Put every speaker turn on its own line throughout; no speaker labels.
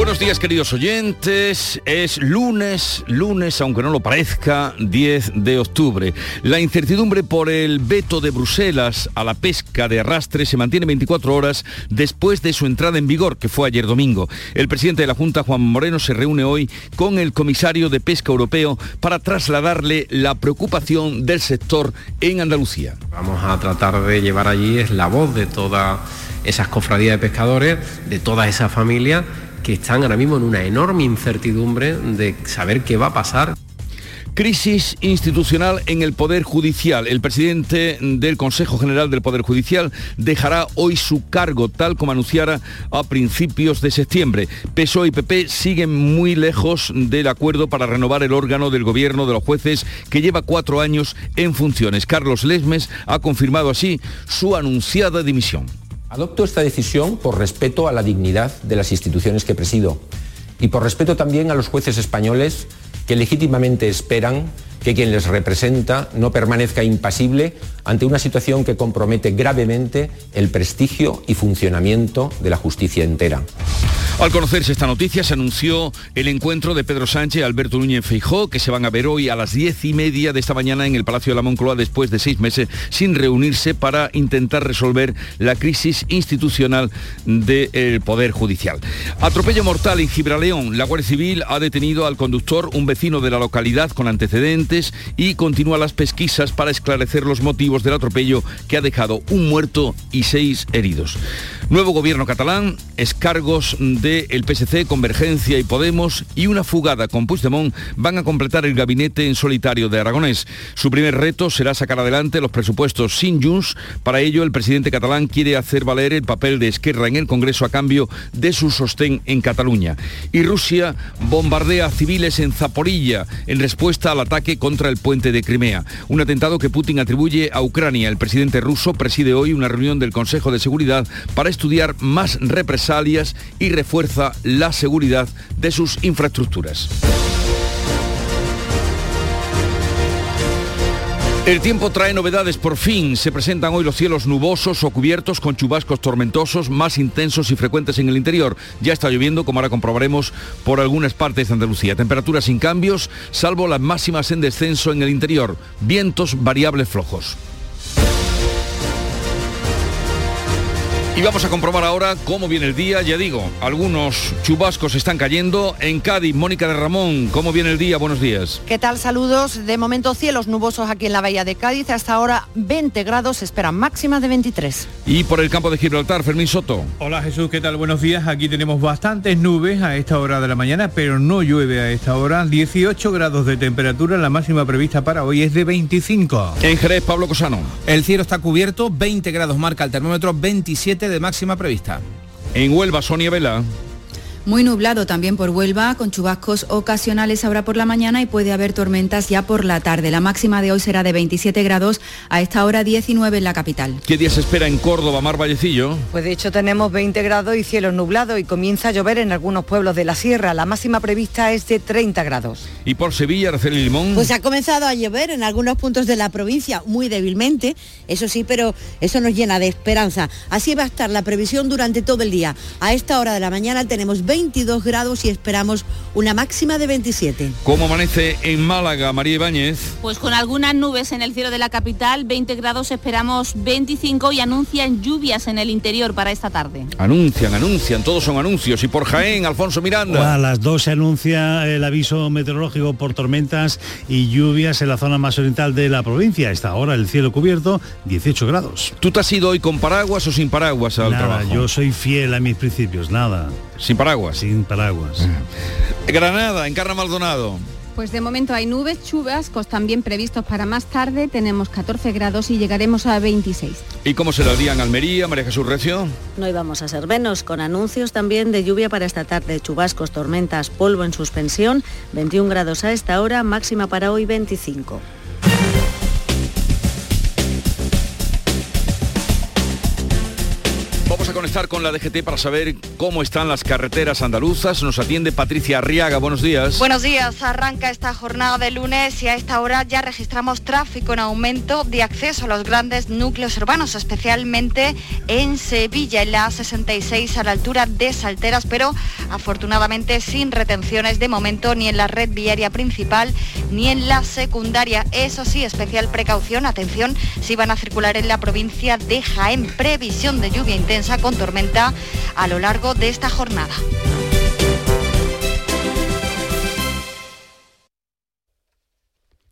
Buenos días queridos oyentes, es lunes, lunes, aunque no lo parezca, 10 de octubre. La incertidumbre por el veto de Bruselas a la pesca de arrastre se mantiene 24 horas después de su entrada en vigor, que fue ayer domingo. El presidente de la Junta, Juan Moreno, se reúne hoy con el comisario de Pesca Europeo para trasladarle la preocupación del sector en Andalucía.
Vamos a tratar de llevar allí la voz de todas esas cofradías de pescadores, de toda esa familia que están ahora mismo en una enorme incertidumbre de saber qué va a pasar.
Crisis institucional en el Poder Judicial. El presidente del Consejo General del Poder Judicial dejará hoy su cargo, tal como anunciara a principios de septiembre. PSOE y PP siguen muy lejos del acuerdo para renovar el órgano del gobierno de los jueces que lleva cuatro años en funciones. Carlos Lesmes ha confirmado así su anunciada dimisión.
Adopto esta decisión por respeto a la dignidad de las instituciones que presido y por respeto también a los jueces españoles que legítimamente esperan que quien les representa no permanezca impasible ante una situación que compromete gravemente el prestigio y funcionamiento de la justicia entera.
Al conocerse esta noticia se anunció el encuentro de Pedro Sánchez y Alberto Núñez Feijó, que se van a ver hoy a las diez y media de esta mañana en el Palacio de la Moncloa después de seis meses sin reunirse para intentar resolver la crisis institucional del Poder Judicial. Atropello mortal en Gibraleón. La Guardia Civil ha detenido al conductor, un vecino de la localidad con antecedentes, y continúa las pesquisas para esclarecer los motivos del atropello que ha dejado un muerto y seis heridos. Nuevo gobierno catalán, escargos del PSC, Convergencia y Podemos y una fugada con Puigdemont van a completar el gabinete en solitario de Aragonés. Su primer reto será sacar adelante los presupuestos sin Junts. Para ello, el presidente catalán quiere hacer valer el papel de Esquerra en el Congreso a cambio de su sostén en Cataluña. Y Rusia bombardea civiles en Zaporilla en respuesta al ataque contra el puente de Crimea. Un atentado que Putin atribuye a Ucrania. El presidente ruso preside hoy una reunión del Consejo de Seguridad para estudiar más represalias y refuerza la seguridad de sus infraestructuras. El tiempo trae novedades por fin. Se presentan hoy los cielos nubosos o cubiertos con chubascos tormentosos más intensos y frecuentes en el interior. Ya está lloviendo, como ahora comprobaremos, por algunas partes de Andalucía. Temperaturas sin cambios, salvo las máximas en descenso en el interior. Vientos variables flojos. Y vamos a comprobar ahora cómo viene el día. Ya digo, algunos chubascos están cayendo. En Cádiz, Mónica de Ramón, ¿cómo viene el día? Buenos días.
¿Qué tal? Saludos. De momento cielos nubosos aquí en la bahía de Cádiz. Hasta ahora 20 grados, se esperan máximas de 23.
Y por el campo de Gibraltar, Fermín Soto.
Hola Jesús, ¿qué tal? Buenos días. Aquí tenemos bastantes nubes a esta hora de la mañana, pero no llueve a esta hora. 18 grados de temperatura, la máxima prevista para hoy es de 25.
En Jerez, Pablo Cosano.
El cielo está cubierto, 20 grados marca el termómetro, 27 de máxima prevista.
En Huelva, Sonia Vela.
Muy nublado también por Huelva, con chubascos ocasionales ahora por la mañana y puede haber tormentas ya por la tarde. La máxima de hoy será de 27 grados, a esta hora 19 en la capital.
¿Qué día se espera en Córdoba, Mar Vallecillo?
Pues de hecho tenemos 20 grados y cielo nublado y comienza a llover en algunos pueblos de la sierra. La máxima prevista es de 30 grados.
¿Y por Sevilla, Araceli Limón?
Pues ha comenzado a llover en algunos puntos de la provincia, muy débilmente, eso sí, pero eso nos llena de esperanza. Así va a estar la previsión durante todo el día. A esta hora de la mañana tenemos 22 grados y esperamos una máxima de 27.
¿Cómo amanece en Málaga, María Ibáñez?
Pues con algunas nubes en el cielo de la capital, 20 grados esperamos 25 y anuncian lluvias en el interior para esta tarde.
Anuncian, anuncian, todos son anuncios. Y por Jaén, Alfonso Miranda.
A las 2 se anuncia el aviso meteorológico por tormentas y lluvias en la zona más oriental de la provincia. A esta hora el cielo cubierto, 18 grados.
¿Tú te has ido hoy con paraguas o sin paraguas al
Nada,
trabajo?
yo soy fiel a mis principios, nada.
Sin paraguas.
Sin paraguas.
Granada, en Carna Maldonado.
Pues de momento hay nubes, chubascos también previstos para más tarde. Tenemos 14 grados y llegaremos a 26.
¿Y cómo será el día en Almería, María Jesús Recio?
No íbamos a ser menos, con anuncios también de lluvia para esta tarde, chubascos, tormentas, polvo en suspensión, 21 grados a esta hora, máxima para hoy 25.
Conectar con la DGT para saber cómo están las carreteras andaluzas. Nos atiende Patricia Arriaga. Buenos días.
Buenos días. Arranca esta jornada de lunes y a esta hora ya registramos tráfico en aumento de acceso a los grandes núcleos urbanos, especialmente en Sevilla, en la 66 a la altura de Salteras, pero afortunadamente sin retenciones de momento ni en la red viaria principal ni en la secundaria. Eso sí, especial precaución, atención, si van a circular en la provincia de Jaén. Previsión de lluvia intensa con tormenta a lo largo de esta jornada.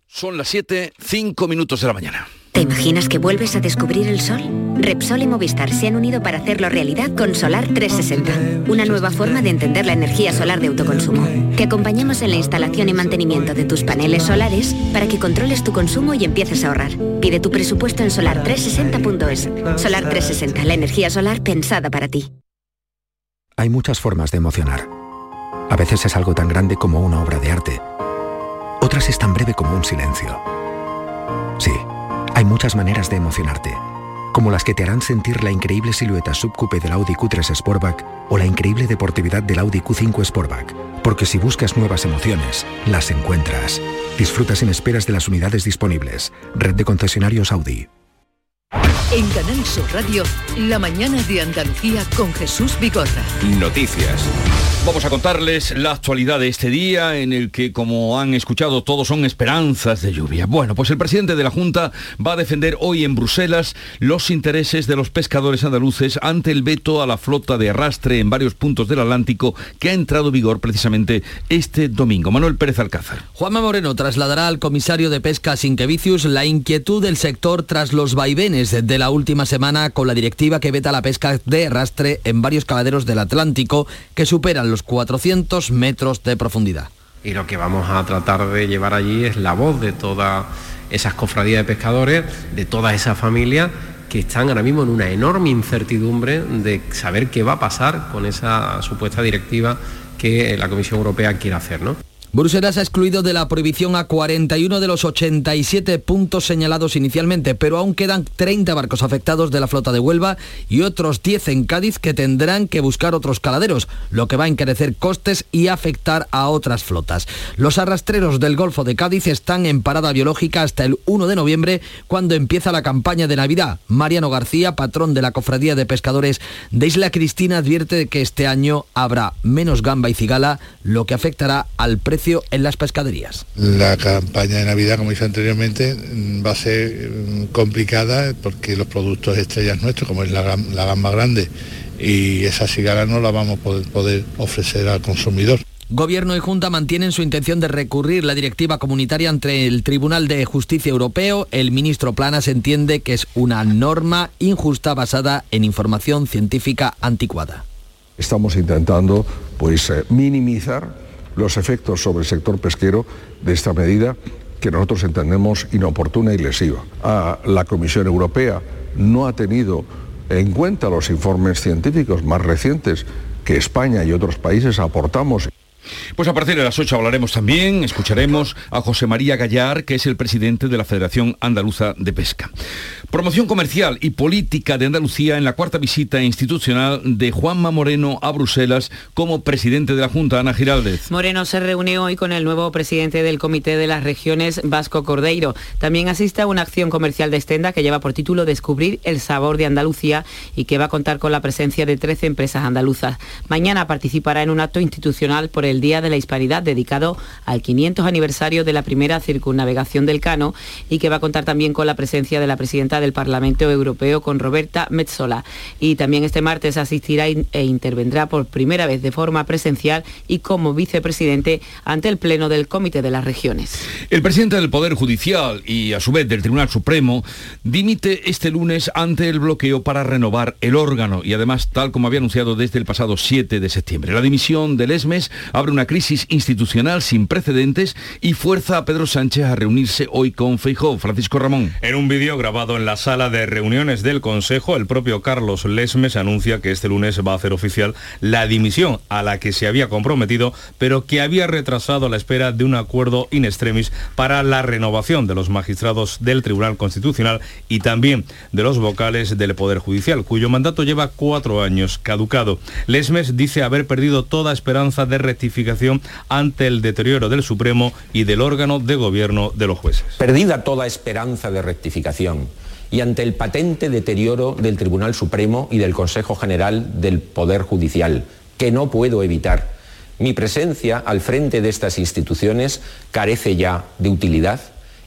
Son las 7, 5 minutos de la mañana.
¿Te imaginas que vuelves a descubrir el sol? Repsol y Movistar se han unido para hacerlo realidad con Solar 360, una nueva forma de entender la energía solar de autoconsumo. Te acompañamos en la instalación y mantenimiento de tus paneles solares para que controles tu consumo y empieces a ahorrar. Pide tu presupuesto en solar360.es. Solar 360, la energía solar pensada para ti.
Hay muchas formas de emocionar. A veces es algo tan grande como una obra de arte. Otras es tan breve como un silencio. Sí. Hay muchas maneras de emocionarte, como las que te harán sentir la increíble silueta subcoupe del Audi Q3 Sportback o la increíble deportividad del Audi Q5 Sportback. Porque si buscas nuevas emociones, las encuentras. Disfruta sin esperas de las unidades disponibles. Red de concesionarios Audi.
En Canal Sur Radio, la mañana de Andalucía con Jesús Vigorra.
Noticias. Vamos a contarles la actualidad de este día en el que, como han escuchado, todos son esperanzas de lluvia. Bueno, pues el presidente de la Junta va a defender hoy en Bruselas los intereses de los pescadores andaluces ante el veto a la flota de arrastre en varios puntos del Atlántico que ha entrado en vigor precisamente este domingo. Manuel Pérez Alcázar.
Juanma Moreno trasladará al comisario de Pesca Sinquevicius la inquietud del sector tras los vaivenes de la última semana con la directiva que veta la pesca de arrastre en varios caladeros del Atlántico que superan los 400 metros de profundidad.
Y lo que vamos a tratar de llevar allí es la voz de todas esas cofradías de pescadores, de todas esas familias que están ahora mismo en una enorme incertidumbre de saber qué va a pasar con esa supuesta directiva que la Comisión Europea quiere hacer. ¿no?
Bruselas ha excluido de la prohibición a 41 de los 87 puntos señalados inicialmente, pero aún quedan 30 barcos afectados de la flota de Huelva y otros 10 en Cádiz que tendrán que buscar otros caladeros, lo que va a encarecer costes y afectar a otras flotas. Los arrastreros del Golfo de Cádiz están en parada biológica hasta el 1 de noviembre, cuando empieza la campaña de Navidad. Mariano García, patrón de la Cofradía de Pescadores de Isla Cristina, advierte que este año habrá menos gamba y cigala, lo que afectará al precio en las pescaderías.
La campaña de Navidad, como dije anteriormente, mm, va a ser mm, complicada porque los productos estrellas nuestros, como es la, gamba grande y esa cigala no la vamos a poder, poder ofrecer al consumidor.
Gobierno y Junta mantienen su intención de recurrir la directiva comunitaria ante el Tribunal de Justicia Europeo. El ministro Planas entiende que es una norma injusta basada en información científica anticuada.
Estamos intentando pues, eh, minimizar los efectos sobre el sector pesquero de esta medida que nosotros entendemos inoportuna y lesiva. A la Comisión Europea no ha tenido en cuenta los informes científicos más recientes que España y otros países aportamos.
Pues a partir de las 8 hablaremos también, escucharemos a José María Gallar, que es el presidente de la Federación Andaluza de Pesca. Promoción comercial y política de Andalucía en la cuarta visita institucional de Juanma Moreno a Bruselas como presidente de la Junta, Ana Giraldez.
Moreno se reunió hoy con el nuevo presidente del Comité de las Regiones, Vasco Cordeiro. También asiste a una acción comercial de Estenda que lleva por título Descubrir el sabor de Andalucía y que va a contar con la presencia de 13 empresas andaluzas. Mañana participará en un acto institucional por el Día de la Hispanidad dedicado al 500 aniversario de la primera circunnavegación del Cano y que va a contar también con la presencia de la presidenta del Parlamento Europeo con Roberta Metzola. Y también este martes asistirá e intervendrá por primera vez de forma presencial y como vicepresidente ante el Pleno del Comité de las Regiones.
El presidente del Poder Judicial y a su vez del Tribunal Supremo dimite este lunes ante el bloqueo para renovar el órgano y además tal como había anunciado desde el pasado 7 de septiembre. La dimisión del ESMES abre una crisis institucional sin precedentes y fuerza a Pedro Sánchez a reunirse hoy con Feijóo. Francisco Ramón.
En un vídeo grabado en la sala de reuniones del Consejo, el propio Carlos Lesmes anuncia que este lunes va a hacer oficial la dimisión a la que se había comprometido, pero que había retrasado la espera de un acuerdo in extremis para la renovación de los magistrados del Tribunal Constitucional y también de los vocales del Poder Judicial, cuyo mandato lleva cuatro años caducado. Lesmes dice haber perdido toda esperanza de ante el deterioro del Supremo y del órgano de gobierno de los jueces.
Perdida toda esperanza de rectificación y ante el patente deterioro del Tribunal Supremo y del Consejo General del Poder Judicial, que no puedo evitar, mi presencia al frente de estas instituciones carece ya de utilidad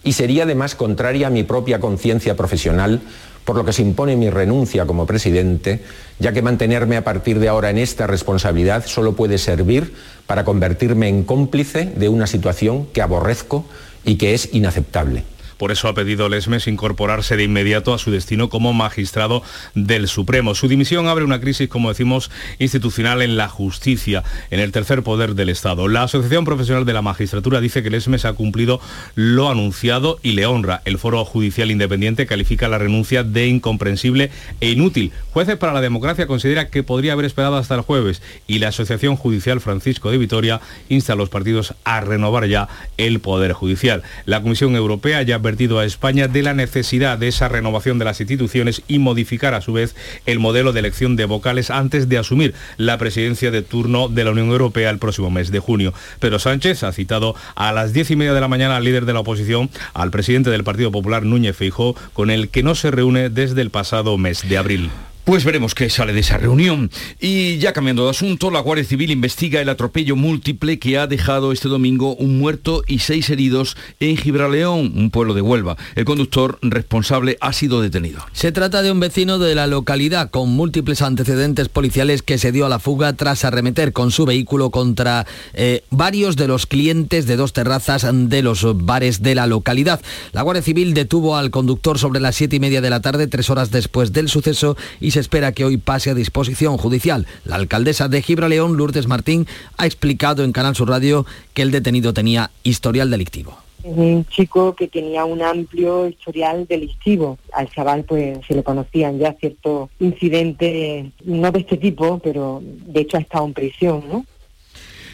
y sería además contraria a mi propia conciencia profesional, por lo que se impone mi renuncia como presidente, ya que mantenerme a partir de ahora en esta responsabilidad solo puede servir para convertirme en cómplice de una situación que aborrezco y que es inaceptable.
Por eso ha pedido Lesmes incorporarse de inmediato a su destino como magistrado del Supremo. Su dimisión abre una crisis, como decimos, institucional en la justicia, en el tercer poder del Estado. La Asociación Profesional de la Magistratura dice que Lesmes ha cumplido lo anunciado y le honra. El Foro Judicial Independiente califica la renuncia de incomprensible e inútil. Jueces para la Democracia considera que podría haber esperado hasta el jueves y la Asociación Judicial Francisco de Vitoria insta a los partidos a renovar ya el Poder Judicial. La Comisión Europea ya a España de la necesidad de esa renovación de las instituciones y modificar a su vez el modelo de elección de vocales antes de asumir la presidencia de turno de la Unión Europea el próximo mes de junio. Pero Sánchez ha citado a las diez y media de la mañana al líder de la oposición, al presidente del Partido Popular, Núñez Feijó, con el que no se reúne desde el pasado mes de abril.
Pues veremos qué sale de esa reunión. Y ya cambiando de asunto, la Guardia Civil investiga el atropello múltiple que ha dejado este domingo un muerto y seis heridos en Gibraleón, un pueblo de Huelva. El conductor responsable ha sido detenido.
Se trata de un vecino de la localidad con múltiples antecedentes policiales que se dio a la fuga tras arremeter con su vehículo contra eh, varios de los clientes de dos terrazas de los bares de la localidad. La Guardia Civil detuvo al conductor sobre las siete y media de la tarde, tres horas después del suceso, y se espera que hoy pase a disposición judicial. La alcaldesa de Gibraleón, Lourdes Martín, ha explicado en Canal Sur Radio que el detenido tenía historial delictivo.
Es un chico que tenía un amplio historial delictivo. Al chaval pues se le conocían ya ciertos incidentes, no de este tipo, pero de hecho ha estado en prisión, ¿no?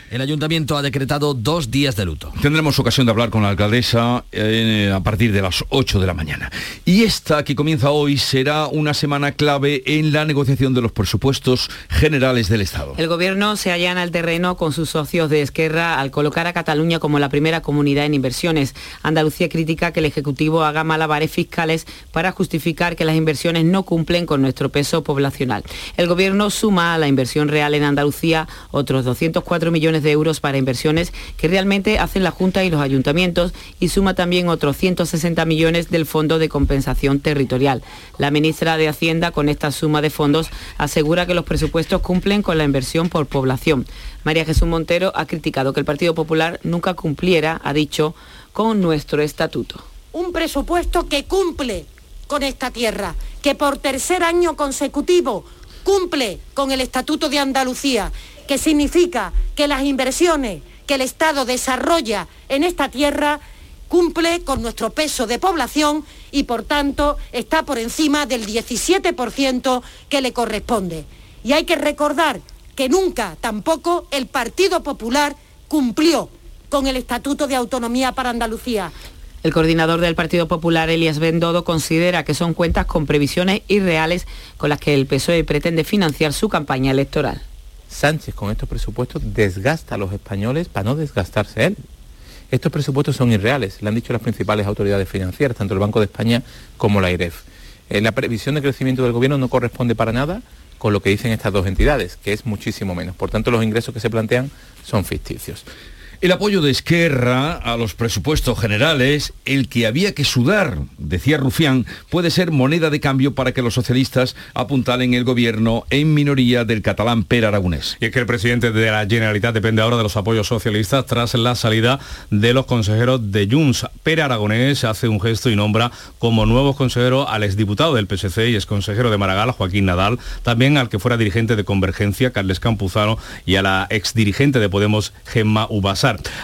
El ayuntamiento ha decretado dos días de luto.
Tendremos ocasión de hablar con la alcaldesa eh, a partir de las 8 de la mañana. Y esta que comienza hoy será una semana clave en la negociación de los presupuestos generales del Estado.
El gobierno se allana al terreno con sus socios de Esquerra al colocar a Cataluña como la primera comunidad en inversiones. Andalucía critica que el Ejecutivo haga malabares fiscales para justificar que las inversiones no cumplen con nuestro peso poblacional. El gobierno suma a la inversión real en Andalucía otros 204 millones de euros para inversiones que realmente hacen la Junta y los ayuntamientos y suma también otros 160 millones del Fondo de Compensación Territorial. La ministra de Hacienda con esta suma de fondos asegura que los presupuestos cumplen con la inversión por población. María Jesús Montero ha criticado que el Partido Popular nunca cumpliera, ha dicho, con nuestro estatuto.
Un presupuesto que cumple con esta tierra, que por tercer año consecutivo cumple con el Estatuto de Andalucía que significa que las inversiones que el Estado desarrolla en esta tierra cumple con nuestro peso de población y por tanto está por encima del 17% que le corresponde. Y hay que recordar que nunca tampoco el Partido Popular cumplió con el Estatuto de Autonomía para Andalucía.
El coordinador del Partido Popular, Elias Bendodo, considera que son cuentas con previsiones irreales con las que el PSOE pretende financiar su campaña electoral.
Sánchez con estos presupuestos desgasta a los españoles para no desgastarse él. Estos presupuestos son irreales, le han dicho las principales autoridades financieras, tanto el Banco de España como la IREF. Eh, la previsión de crecimiento del gobierno no corresponde para nada con lo que dicen estas dos entidades, que es muchísimo menos. Por tanto, los ingresos que se plantean son ficticios.
El apoyo de Esquerra a los presupuestos generales, el que había que sudar, decía Rufián, puede ser moneda de cambio para que los socialistas apuntalen el gobierno en minoría del catalán Per Aragonés.
Y es que el presidente de la Generalitat depende ahora de los apoyos socialistas tras la salida de los consejeros de Junts. Per Aragonés hace un gesto y nombra como nuevo consejero al exdiputado del PSC y exconsejero de Maragall, Joaquín Nadal, también al que fuera dirigente de Convergencia, Carles Campuzano, y a la exdirigente de Podemos, Gemma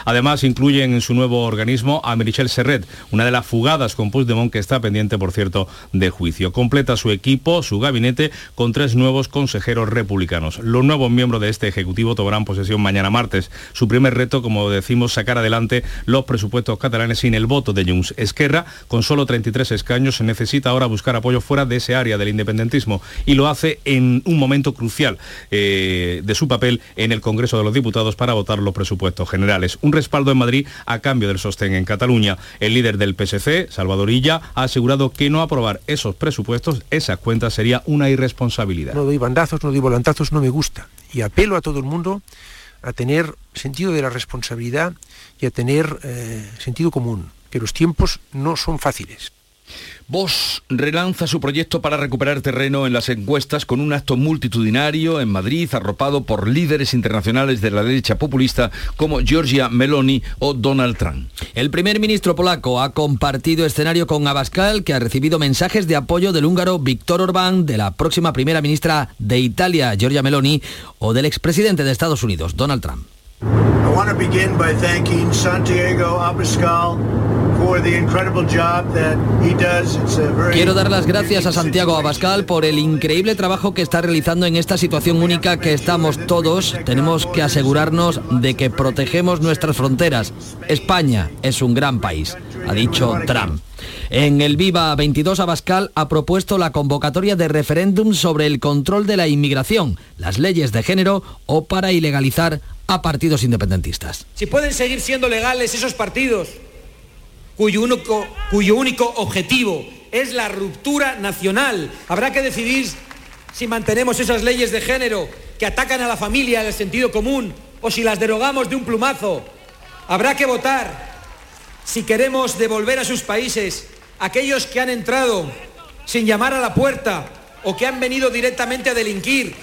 Además, incluyen en su nuevo organismo a Merichel Serret, una de las fugadas con Puigdemont que está pendiente, por cierto, de juicio. Completa su equipo, su gabinete, con tres nuevos consejeros republicanos. Los nuevos miembros de este Ejecutivo tomarán posesión mañana martes. Su primer reto, como decimos, sacar adelante los presupuestos catalanes sin el voto de Junts. Esquerra, con solo 33 escaños, necesita ahora buscar apoyo fuera de ese área del independentismo y lo hace en un momento crucial eh, de su papel en el Congreso de los Diputados para votar los presupuestos generales un respaldo en Madrid a cambio del sostén en Cataluña. El líder del PSC, Salvador Illa, ha asegurado que no aprobar esos presupuestos, esas cuentas, sería una irresponsabilidad.
No doy bandazos, no doy volantazos, no me gusta. Y apelo a todo el mundo a tener sentido de la responsabilidad y a tener eh, sentido común, que los tiempos no son fáciles.
Vox relanza su proyecto para recuperar terreno en las encuestas con un acto multitudinario en Madrid, arropado por líderes internacionales de la derecha populista como Giorgia Meloni o Donald Trump.
El primer ministro polaco ha compartido escenario con Abascal, que ha recibido mensajes de apoyo del húngaro Víctor Orbán, de la próxima primera ministra de Italia, Giorgia Meloni, o del expresidente de Estados Unidos, Donald Trump. Quiero dar las gracias a Santiago Abascal por el increíble trabajo que está realizando en esta situación única que estamos todos. Tenemos que asegurarnos de que protegemos nuestras fronteras. España es un gran país, ha dicho Trump. En el Viva 22 Abascal ha propuesto la convocatoria de referéndum sobre el control de la inmigración, las leyes de género o para ilegalizar a partidos independentistas.
Si pueden seguir siendo legales esos partidos cuyo único, cuyo único objetivo es la ruptura nacional, habrá que decidir si mantenemos esas leyes de género que atacan a la familia, al sentido común, o si las derogamos de un plumazo. Habrá que votar si queremos devolver a sus países aquellos que han entrado sin llamar a la puerta o que han venido directamente a delinquir.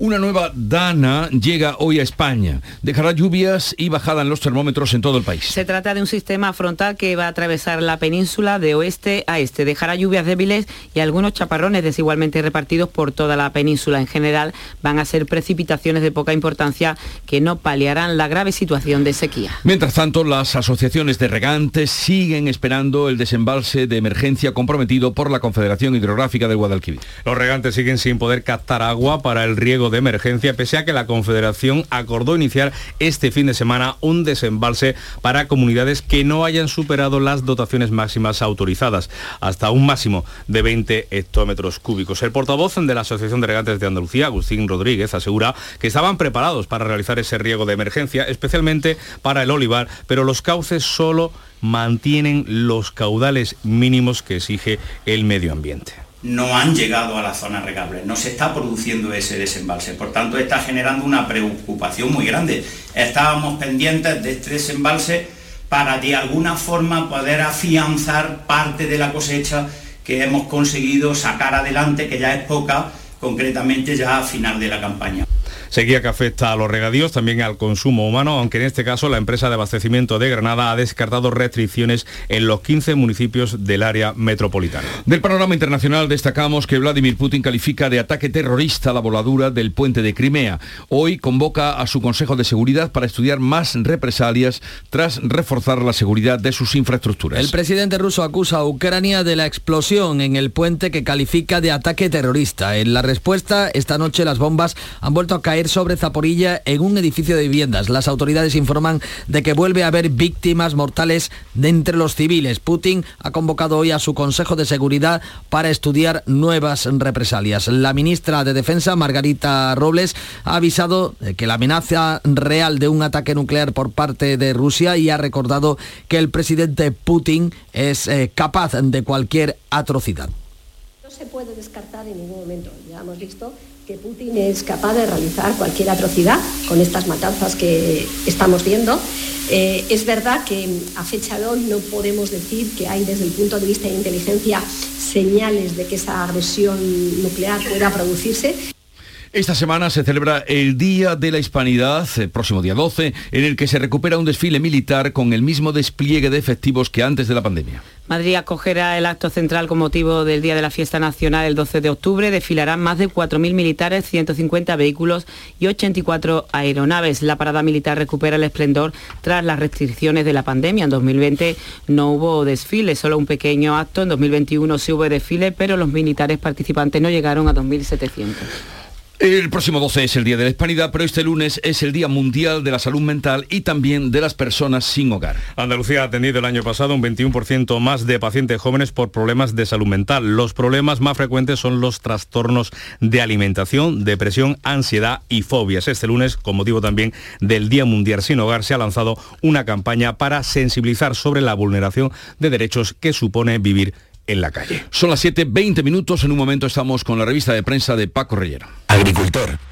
Una nueva dana llega hoy a España. Dejará lluvias y bajada en los termómetros en todo el país.
Se trata de un sistema frontal que va a atravesar la península de oeste a este. Dejará lluvias débiles y algunos chaparrones desigualmente repartidos por toda la península. En general van a ser precipitaciones de poca importancia que no paliarán la grave situación de sequía.
Mientras tanto, las asociaciones de regantes siguen esperando el desembalse de emergencia comprometido por la Confederación Hidrográfica del Guadalquivir.
Los regantes siguen sin poder captar agua para el riego de emergencia, pese a que la Confederación acordó iniciar este fin de semana un desembalse para comunidades que no hayan superado las dotaciones máximas autorizadas, hasta un máximo de 20 hectómetros cúbicos. El portavoz de la Asociación de Regantes de Andalucía, Agustín Rodríguez, asegura que estaban preparados para realizar ese riego de emergencia, especialmente para el olivar, pero los cauces solo mantienen los caudales mínimos que exige el medio ambiente
no han llegado a la zona regable, no se está produciendo ese desembalse, por tanto está generando una preocupación muy grande. Estábamos pendientes de este desembalse para de alguna forma poder afianzar parte de la cosecha que hemos conseguido sacar adelante, que ya es poca, concretamente ya a final de la campaña.
Sequía que afecta a los regadíos, también al consumo humano, aunque en este caso la empresa de abastecimiento de Granada ha descartado restricciones en los 15 municipios del área metropolitana.
Del panorama internacional destacamos que Vladimir Putin califica de ataque terrorista la voladura del puente de Crimea. Hoy convoca a su Consejo de Seguridad para estudiar más represalias tras reforzar la seguridad de sus infraestructuras.
El presidente ruso acusa a Ucrania de la explosión en el puente que califica de ataque terrorista. En la respuesta, esta noche las bombas han vuelto a caer sobre Zaporilla en un edificio de viviendas. Las autoridades informan de que vuelve a haber víctimas mortales de entre los civiles. Putin ha convocado hoy a su Consejo de Seguridad para estudiar nuevas represalias. La ministra de Defensa, Margarita Robles, ha avisado que la amenaza real de un ataque nuclear por parte de Rusia y ha recordado que el presidente Putin es eh, capaz de cualquier atrocidad.
No se puede descartar en ningún momento. Ya hemos visto que Putin es capaz de realizar cualquier atrocidad con estas matanzas que estamos viendo. Eh, es verdad que a fecha de hoy no podemos decir que hay desde el punto de vista de inteligencia señales de que esa agresión nuclear pueda producirse.
Esta semana se celebra el Día de la Hispanidad, el próximo día 12, en el que se recupera un desfile militar con el mismo despliegue de efectivos que antes de la pandemia.
Madrid acogerá el acto central con motivo del Día de la Fiesta Nacional el 12 de octubre. Desfilarán más de 4.000 militares, 150 vehículos y 84 aeronaves. La parada militar recupera el esplendor tras las restricciones de la pandemia. En 2020 no hubo desfile, solo un pequeño acto. En 2021 sí hubo desfile, pero los militares participantes no llegaron a 2.700.
El próximo 12 es el Día de la Hispanidad, pero este lunes es el Día Mundial de la Salud Mental y también de las personas sin hogar.
Andalucía ha atendido el año pasado un 21% más de pacientes jóvenes por problemas de salud mental. Los problemas más frecuentes son los trastornos de alimentación, depresión, ansiedad y fobias. Este lunes, con motivo también del Día Mundial sin Hogar, se ha lanzado una campaña para sensibilizar sobre la vulneración de derechos que supone vivir en la calle.
Son las 7.20 minutos, en un momento estamos con la revista de prensa de Paco Reyero.
Agricultor,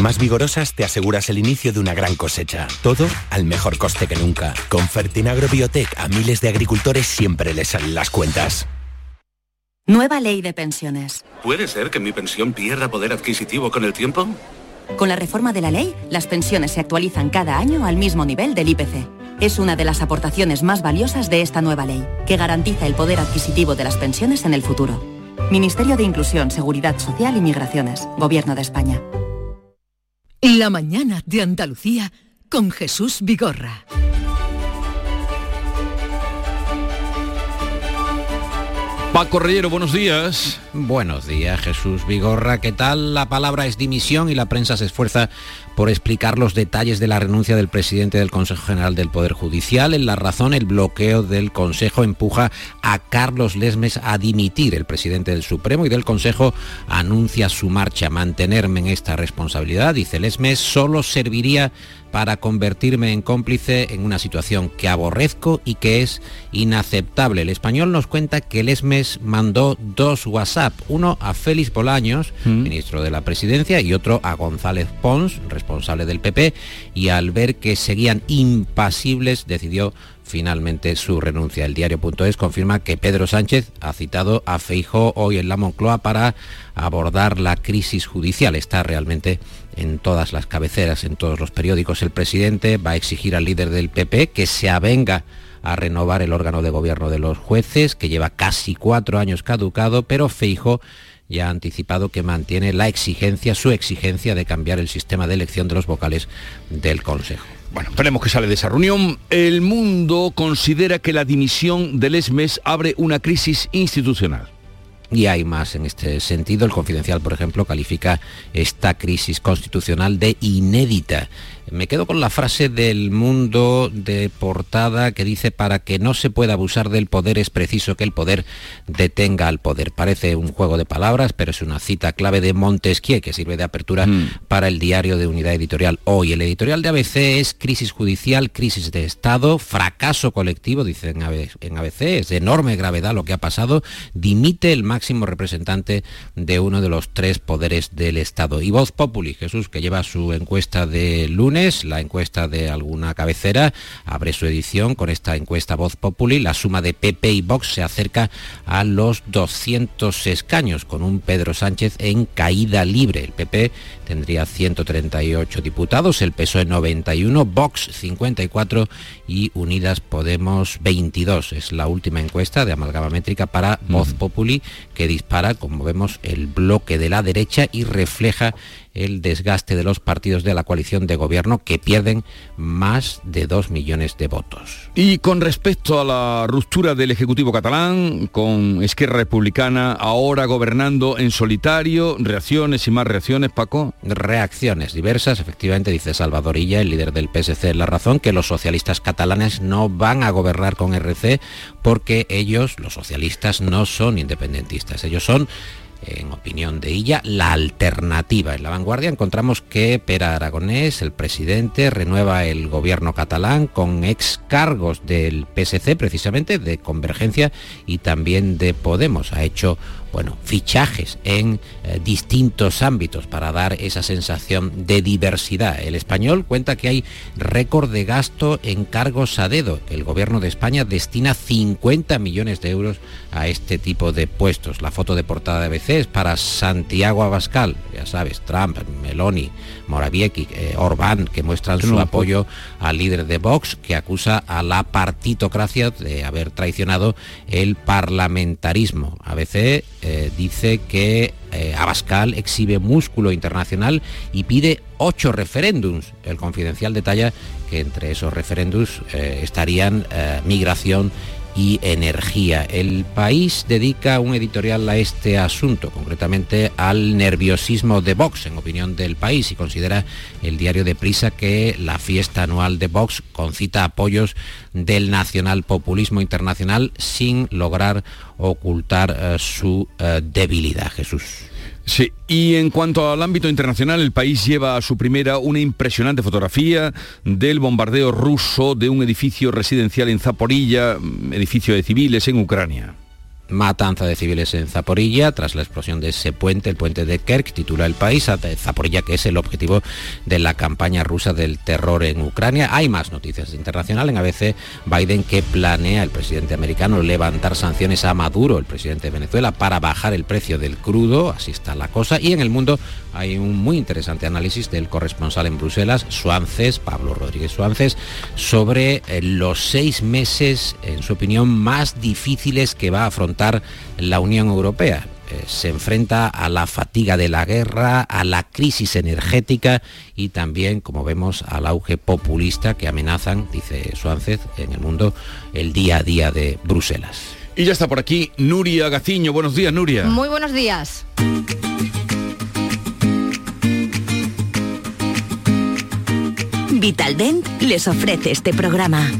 más vigorosas te aseguras el inicio de una gran cosecha. Todo al mejor coste que nunca. Con Fertinagro Biotech a miles de agricultores siempre les salen las cuentas.
Nueva ley de pensiones.
¿Puede ser que mi pensión pierda poder adquisitivo con el tiempo?
Con la reforma de la ley, las pensiones se actualizan cada año al mismo nivel del IPC. Es una de las aportaciones más valiosas de esta nueva ley, que garantiza el poder adquisitivo de las pensiones en el futuro. Ministerio de Inclusión, Seguridad Social y Migraciones, Gobierno de España.
La mañana de Andalucía con Jesús Vigorra.
Paco Reyero, buenos días.
Buenos días, Jesús Vigorra. ¿Qué tal? La palabra es dimisión y la prensa se esfuerza por explicar los detalles de la renuncia del presidente del Consejo General del Poder Judicial. En la razón, el bloqueo del Consejo empuja a Carlos Lesmes a dimitir. El presidente del Supremo y del Consejo anuncia su marcha. Mantenerme en esta responsabilidad, dice Lesmes, solo serviría para convertirme en cómplice en una situación que aborrezco y que es inaceptable. El español nos cuenta que Lesmes mandó dos WhatsApp, uno a Félix Bolaños, ministro de la Presidencia, y otro a González Pons, responsable del PP, y al ver que seguían impasibles decidió finalmente su renuncia. El diario.es confirma que Pedro Sánchez ha citado a Feijó hoy en la Moncloa para abordar la crisis judicial. Está realmente en todas las cabeceras, en todos los periódicos. El presidente va a exigir al líder del PP que se avenga a renovar el órgano de gobierno de los jueces, que lleva casi cuatro años caducado, pero Feijo ya ha anticipado que mantiene la exigencia, su exigencia de cambiar el sistema de elección de los vocales del Consejo.
Bueno, esperemos que sale de esa reunión. El mundo considera que la dimisión del ESMES abre una crisis institucional.
Y hay más en este sentido. El Confidencial, por ejemplo, califica esta crisis constitucional de inédita. Me quedo con la frase del mundo de portada que dice para que no se pueda abusar del poder es preciso que el poder detenga al poder. Parece un juego de palabras, pero es una cita clave de Montesquieu que sirve de apertura mm. para el diario de unidad editorial hoy. El editorial de ABC es crisis judicial, crisis de Estado, fracaso colectivo, dice en ABC, es de enorme gravedad lo que ha pasado, dimite el máximo representante de uno de los tres poderes del Estado. Y Voz Populi, Jesús, que lleva su encuesta de lunes, la encuesta de alguna cabecera abre su edición con esta encuesta Voz Populi. La suma de PP y Vox se acerca a los 200 escaños, con un Pedro Sánchez en caída libre. El PP tendría 138 diputados, el PSOE 91, Vox 54 y Unidas Podemos 22. Es la última encuesta de amalgama métrica para Voz Populi que dispara, como vemos, el bloque de la derecha y refleja el desgaste de los partidos de la coalición de gobierno que pierden más de dos millones de votos.
Y con respecto a la ruptura del Ejecutivo catalán, con Esquerra Republicana ahora gobernando en solitario, reacciones y más reacciones, Paco.
Reacciones diversas, efectivamente, dice Salvadorilla, el líder del PSC, la razón que los socialistas catalanes no van a gobernar con RC porque ellos, los socialistas, no son independentistas, ellos son en opinión de ella, la alternativa. En la vanguardia encontramos que Pera Aragonés, el presidente, renueva el gobierno catalán con ex cargos del PSC, precisamente, de Convergencia y también de Podemos. Ha hecho bueno, fichajes en eh, distintos ámbitos para dar esa sensación de diversidad. El español cuenta que hay récord de gasto en cargos a dedo. El gobierno de España destina 50 millones de euros a este tipo de puestos. La foto de portada de ABC es para Santiago Abascal, ya sabes, Trump, Meloni, Morawiecki, eh, Orbán, que muestran su apoyo al líder de Vox, que acusa a la partitocracia de haber traicionado el parlamentarismo. ABC eh, dice que eh, Abascal exhibe músculo internacional y pide ocho referéndums. El confidencial detalla que entre esos referéndums estarían migración y energía. El país dedica un editorial a este asunto, concretamente al nerviosismo de Vox, en opinión del país, y considera el diario de Prisa que la fiesta anual de Vox concita apoyos del nacional populismo internacional sin lograr ocultar eh, su eh, debilidad. Jesús.
Sí, y en cuanto al ámbito internacional, el país lleva a su primera una impresionante fotografía del bombardeo ruso de un edificio residencial en Zaporilla, edificio de civiles en Ucrania
matanza de civiles en Zaporilla tras la explosión de ese puente, el puente de Kerk, titula el país, Zaporilla que es el objetivo de la campaña rusa del terror en Ucrania. Hay más noticias internacionales. En ABC, Biden que planea el presidente americano levantar sanciones a Maduro, el presidente de Venezuela, para bajar el precio del crudo, así está la cosa. Y en el mundo hay un muy interesante análisis del corresponsal en Bruselas, Suances, Pablo Rodríguez Suances, sobre eh, los seis meses, en su opinión, más difíciles que va a afrontar la Unión Europea eh, se enfrenta a la fatiga de la guerra, a la crisis energética y también, como vemos, al auge populista que amenazan, dice Suárez, en el mundo el día a día de Bruselas.
Y ya está por aquí Nuria Gaciño. Buenos días, Nuria.
Muy buenos días.
Vitaldent les ofrece este programa.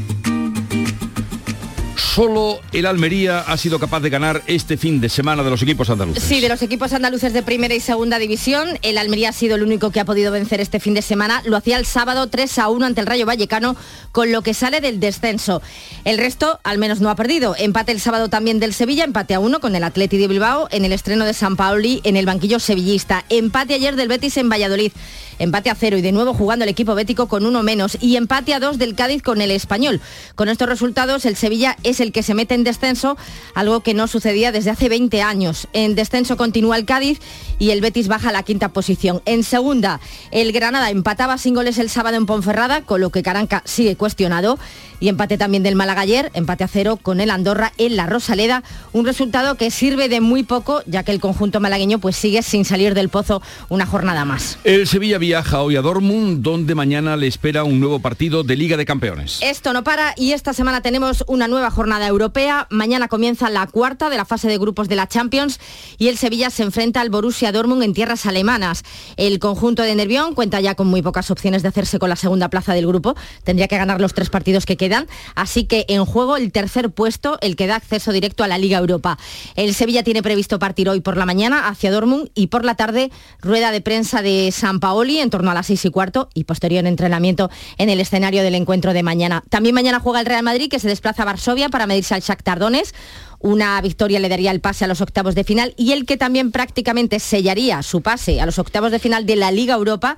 Solo el Almería ha sido capaz de ganar este fin de semana de los equipos andaluces.
Sí, de los equipos andaluces de primera y segunda división, el Almería ha sido el único que ha podido vencer este fin de semana. Lo hacía el sábado 3 a 1 ante el Rayo Vallecano, con lo que sale del descenso. El resto, al menos, no ha perdido. Empate el sábado también del Sevilla, empate a 1 con el Atleti de Bilbao en el estreno de San Paoli en el banquillo sevillista. Empate ayer del Betis en Valladolid empate a cero y de nuevo jugando el equipo bético con uno menos y empate a dos del Cádiz con el español. Con estos resultados el Sevilla es el que se mete en descenso, algo que no sucedía desde hace 20 años. En descenso continúa el Cádiz y el Betis baja a la quinta posición. En segunda, el Granada empataba sin goles el sábado en Ponferrada, con lo que Caranca sigue cuestionado y empate también del Málaga ayer, empate a cero con el Andorra en la Rosaleda, un resultado que sirve de muy poco ya que el conjunto malagueño pues sigue sin salir del pozo una jornada más.
El Sevilla viaja hoy a Dortmund donde mañana le espera un nuevo partido de Liga de Campeones.
Esto no para y esta semana tenemos una nueva jornada europea, mañana comienza la cuarta de la fase de grupos de la Champions y el Sevilla se enfrenta al Borussia Dortmund en tierras alemanas. El conjunto de Nervión cuenta ya con muy pocas opciones de hacerse con la segunda plaza del grupo, tendría que ganar los tres partidos que quedan así que en juego el tercer puesto, el que da acceso directo a la Liga Europa. El Sevilla tiene previsto partir hoy por la mañana hacia Dortmund y por la tarde rueda de prensa de San Paoli en torno a las seis y cuarto y posterior entrenamiento en el escenario del encuentro de mañana. También mañana juega el Real Madrid que se desplaza a Varsovia para medirse al Shakhtar Donetsk una victoria le daría el pase a los octavos de final y el que también prácticamente sellaría su pase a los octavos de final de la Liga Europa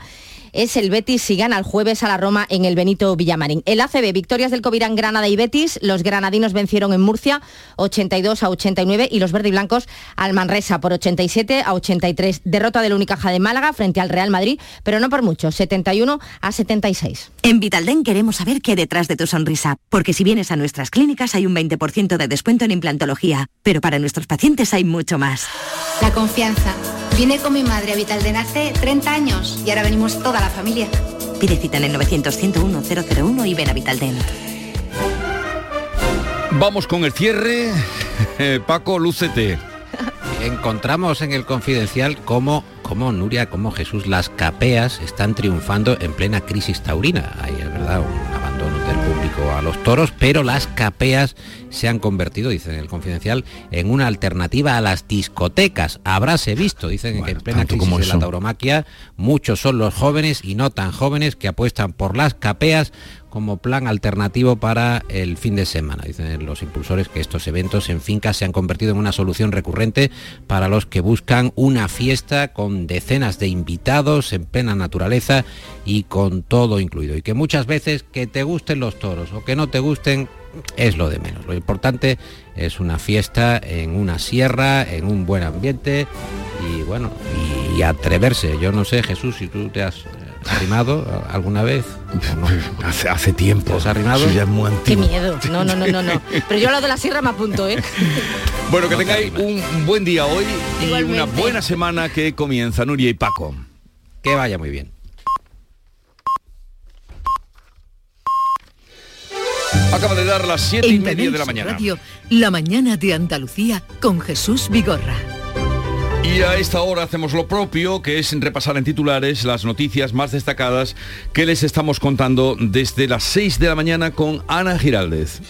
es el Betis si gana el jueves a la Roma en el Benito Villamarín. El ACB, victorias del Covirán Granada y Betis, los granadinos vencieron en Murcia 82 a 89 y los verdiblancos al Manresa por 87 a 83. Derrota del Unicaja de Málaga frente al Real Madrid, pero no por mucho, 71 a 76.
En Vitalden queremos saber qué detrás de tu sonrisa, porque si vienes a nuestras clínicas hay un 20% de descuento en implantología, pero para nuestros pacientes hay mucho más.
La confianza
Vine con mi madre a Vitalden hace 30 años y ahora venimos toda la familia.
Pide cita en el 900-101-001 y ven a Vitaldent.
Vamos con el cierre. Eh, Paco, lúcete.
Encontramos en el confidencial cómo, cómo Nuria, cómo Jesús, las capeas están triunfando en plena crisis taurina. Hay, es verdad, un abandono del público a los toros, pero las capeas se han convertido, dicen en el confidencial, en una alternativa a las discotecas. Habráse visto, dicen que en plena crisis
como
de la tauromaquia, muchos son los jóvenes y no tan jóvenes que apuestan por las capeas como plan alternativo para el fin de semana. Dicen los impulsores que estos eventos en fincas se han convertido en una solución recurrente para los que buscan una fiesta con decenas de invitados en plena naturaleza y con todo incluido. Y que muchas veces que te gusten los toros o que no te gusten es lo de menos. Lo importante es una fiesta en una sierra, en un buen ambiente y bueno, y, atreverse. Yo no sé, Jesús, si tú te has eh, arrimado alguna vez.
Hace, hace tiempo.
¿Te has arrimado?
Eso ya es muy
Qué
antiguo.
miedo. No, no, no, no, no. Pero yo a lo de la sierra me apunto, ¿eh?
Bueno, que tengáis un buen día hoy y
Igualmente.
una buena semana que comienza Nuria y Paco.
Que vaya muy bien.
Acaba de dar las siete y media
Canal
de la mañana.
Radio, la mañana de Andalucía con Jesús Vigorra.
Y a esta hora hacemos lo propio, que es repasar en titulares las noticias más destacadas que les estamos contando desde las 6 de la mañana con Ana Giraldez.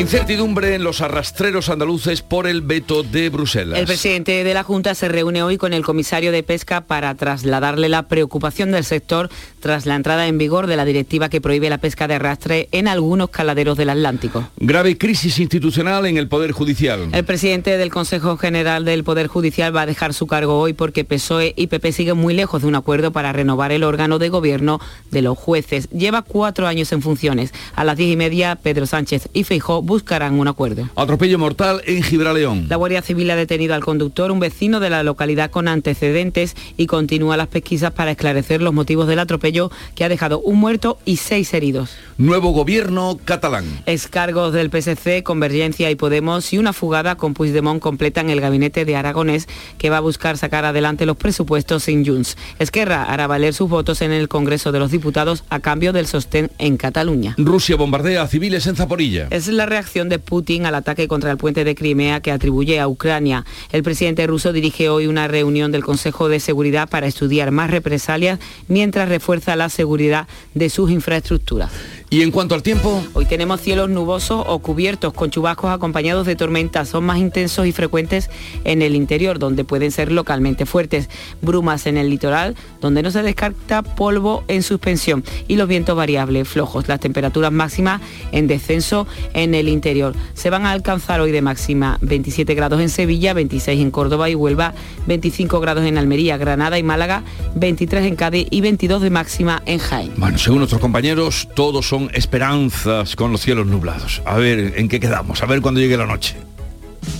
Incertidumbre en los arrastreros andaluces por el veto de Bruselas.
El presidente de la Junta se reúne hoy con el comisario de Pesca para trasladarle la preocupación del sector tras la entrada en vigor de la directiva que prohíbe la pesca de arrastre en algunos caladeros del Atlántico.
Grave crisis institucional en el Poder Judicial.
El presidente del Consejo General del Poder Judicial va a dejar su cargo hoy porque PSOE y PP siguen muy lejos de un acuerdo para renovar el órgano de gobierno de los jueces. Lleva cuatro años en funciones. A las diez y media, Pedro Sánchez y Feijó buscarán un acuerdo.
Atropello mortal en Gibraleón.
La Guardia Civil ha detenido al conductor, un vecino de la localidad con antecedentes, y continúa las pesquisas para esclarecer los motivos del atropello que ha dejado un muerto y seis heridos.
Nuevo gobierno catalán.
Excargos del PSC, Convergencia y Podemos y una fugada con Puigdemont completan el gabinete de Aragonés que va a buscar sacar adelante los presupuestos sin Junts. Esquerra hará valer sus votos en el Congreso de los Diputados a cambio del sostén en Cataluña.
Rusia bombardea a civiles en Zaporilla.
Es la reacción de Putin al ataque contra el puente de Crimea que atribuye a Ucrania. El presidente ruso dirige hoy una reunión del Consejo de Seguridad para estudiar más represalias mientras refuerza la seguridad de sus infraestructuras.
Y en cuanto al tiempo,
Hoy tenemos cielos nubosos o cubiertos con chubascos acompañados de tormentas. Son más intensos y frecuentes en el interior, donde pueden ser localmente fuertes. Brumas en el litoral, donde no se descarta polvo en suspensión. Y los vientos variables, flojos. Las temperaturas máximas en descenso en el interior. Se van a alcanzar hoy de máxima 27 grados en Sevilla, 26 en Córdoba y Huelva, 25 grados en Almería, Granada y Málaga, 23 en Cádiz y 22 de máxima en Jaén.
bueno, según nuestros compañeros, todos son esperanzas con los cielos nublados. A ver, ¿en qué quedamos? A ver cuando llegue la noche.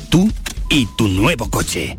Tú y tu nuevo coche.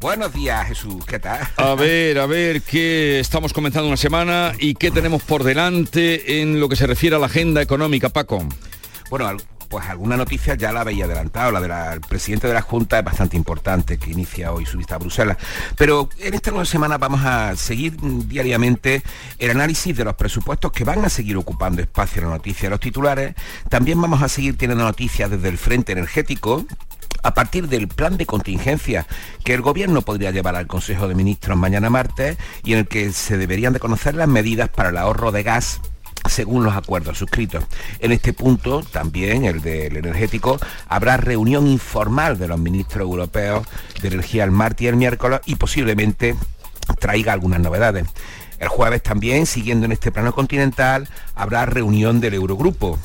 Buenos días, Jesús. ¿Qué tal?
A ver, a ver, que estamos comenzando una semana y qué tenemos por delante en lo que se refiere a la agenda económica, Paco.
Bueno, pues alguna noticia ya la había adelantado. La del presidente de la Junta es bastante importante, que inicia hoy su visita a Bruselas. Pero en esta nueva semana vamos a seguir mm, diariamente el análisis de los presupuestos que van a seguir ocupando espacio en la noticia de los titulares. También vamos a seguir teniendo noticias desde el frente energético a partir del plan de contingencia que el gobierno podría llevar al Consejo de Ministros mañana martes y en el que se deberían de conocer las medidas para el ahorro de gas según los acuerdos suscritos. En este punto, también el del energético, habrá reunión informal de los ministros europeos de energía el martes y el miércoles y posiblemente traiga algunas novedades. El jueves también, siguiendo en este plano continental, habrá reunión del Eurogrupo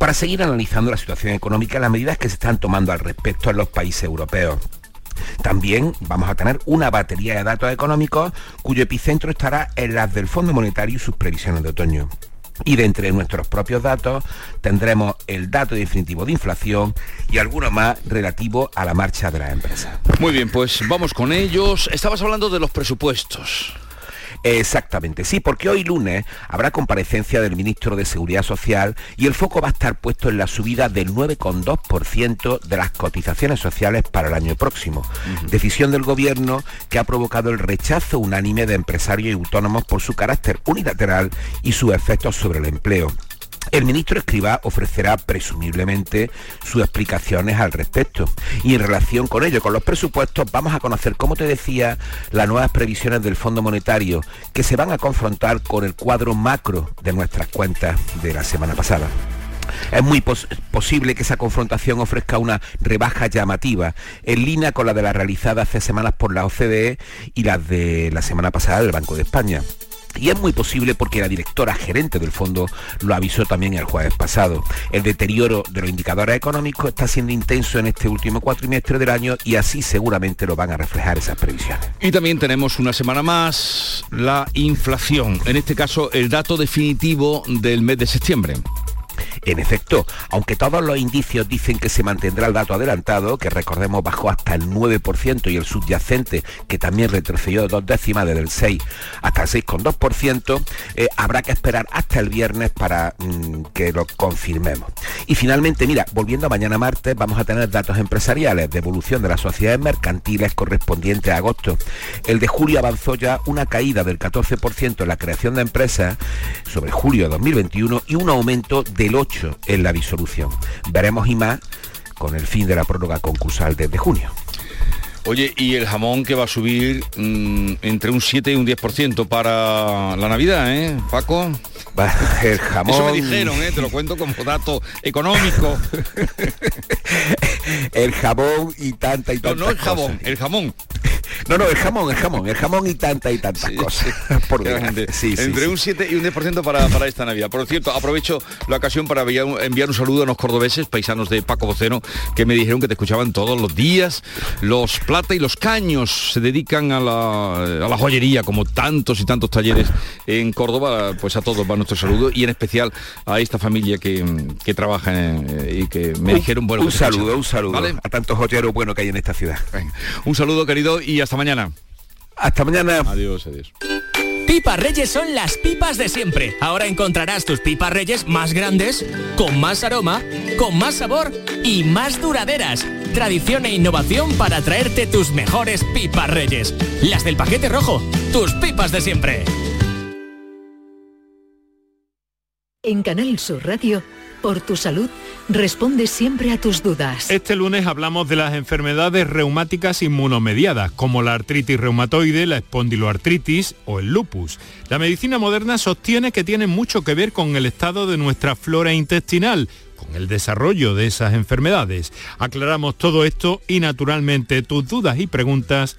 para seguir analizando la situación económica y las medidas que se están tomando al respecto en los países europeos. También vamos a tener una batería de datos económicos cuyo epicentro estará en las del Fondo Monetario y sus previsiones de otoño. Y de entre nuestros propios datos tendremos el dato definitivo de inflación y alguno más relativo a la marcha de las empresas.
Muy bien, pues vamos con ellos. Estabas hablando de los presupuestos.
Exactamente, sí, porque hoy lunes habrá comparecencia del ministro de Seguridad Social y el foco va a estar puesto en la subida del 9,2% de las cotizaciones sociales para el año próximo. Decisión del gobierno que ha provocado el rechazo unánime de empresarios y autónomos por su carácter unilateral y sus efectos sobre el empleo. El ministro Escribá ofrecerá presumiblemente sus explicaciones al respecto. Y en relación con ello, con los presupuestos, vamos a conocer, como te decía, las nuevas previsiones del Fondo Monetario que se van a confrontar con el cuadro macro de nuestras cuentas de la semana pasada. Es muy posible que esa confrontación ofrezca una rebaja llamativa, en línea con la de la realizada hace semanas por la OCDE y las de la semana pasada del Banco de España. Y es muy posible porque la directora gerente del fondo lo avisó también el jueves pasado. El deterioro de los indicadores económicos está siendo intenso en este último cuatrimestre del año y así seguramente lo van a reflejar esas previsiones.
Y también tenemos una semana más la inflación, en este caso el dato definitivo del mes de septiembre.
En efecto, aunque todos los indicios dicen que se mantendrá el dato adelantado, que recordemos bajó hasta el 9% y el subyacente, que también retrocedió dos décimas desde el 6 hasta el 6,2%, eh, habrá que esperar hasta el viernes para mm, que lo confirmemos. Y finalmente, mira, volviendo a mañana martes, vamos a tener datos empresariales de evolución de las sociedades mercantiles correspondientes a agosto. El de julio avanzó ya una caída del 14% en la creación de empresas sobre julio de 2021 y un aumento del 8% en la disolución. Veremos y más con el fin de la prórroga concursal desde junio.
Oye, y el jamón que va a subir mm, entre un 7 y un 10% para la Navidad, ¿eh, Paco?
El jamón...
Eso me dijeron, ¿eh? te lo cuento como dato económico.
el jamón y tanta y tanta
No, no el jamón, el jamón.
No, no, el jamón, el jamón, el jamón y tanta y tantas cosas.
Por Entre un 7 y un 10% para, para esta Navidad. Por cierto, aprovecho la ocasión para enviar un saludo a los cordobeses, paisanos de Paco Boceno, que me dijeron que te escuchaban todos los días. Los plata y los caños se dedican a la, a la joyería, como tantos y tantos talleres en Córdoba. Pues a todos va nuestro saludo y en especial a esta familia que, que trabaja y que me dijeron, bueno...
Un saludo, un saludo a tantos joyeros buenos que hay en esta ciudad.
Un saludo, querido, y hasta mañana.
Hasta mañana.
Adiós, adiós.
Pipas Reyes son las pipas de siempre. Ahora encontrarás tus pipas Reyes más grandes, con más aroma, con más sabor y más duraderas. Tradición e innovación para traerte tus mejores pipas Reyes. Las del paquete rojo, tus pipas de siempre.
En Canal Sur Radio por tu salud, responde siempre a tus dudas.
Este lunes hablamos de las enfermedades reumáticas inmunomediadas, como la artritis reumatoide, la espondiloartritis o el lupus. La medicina moderna sostiene que tiene mucho que ver con el estado de nuestra flora intestinal, con el desarrollo de esas enfermedades. Aclaramos todo esto y naturalmente tus dudas y preguntas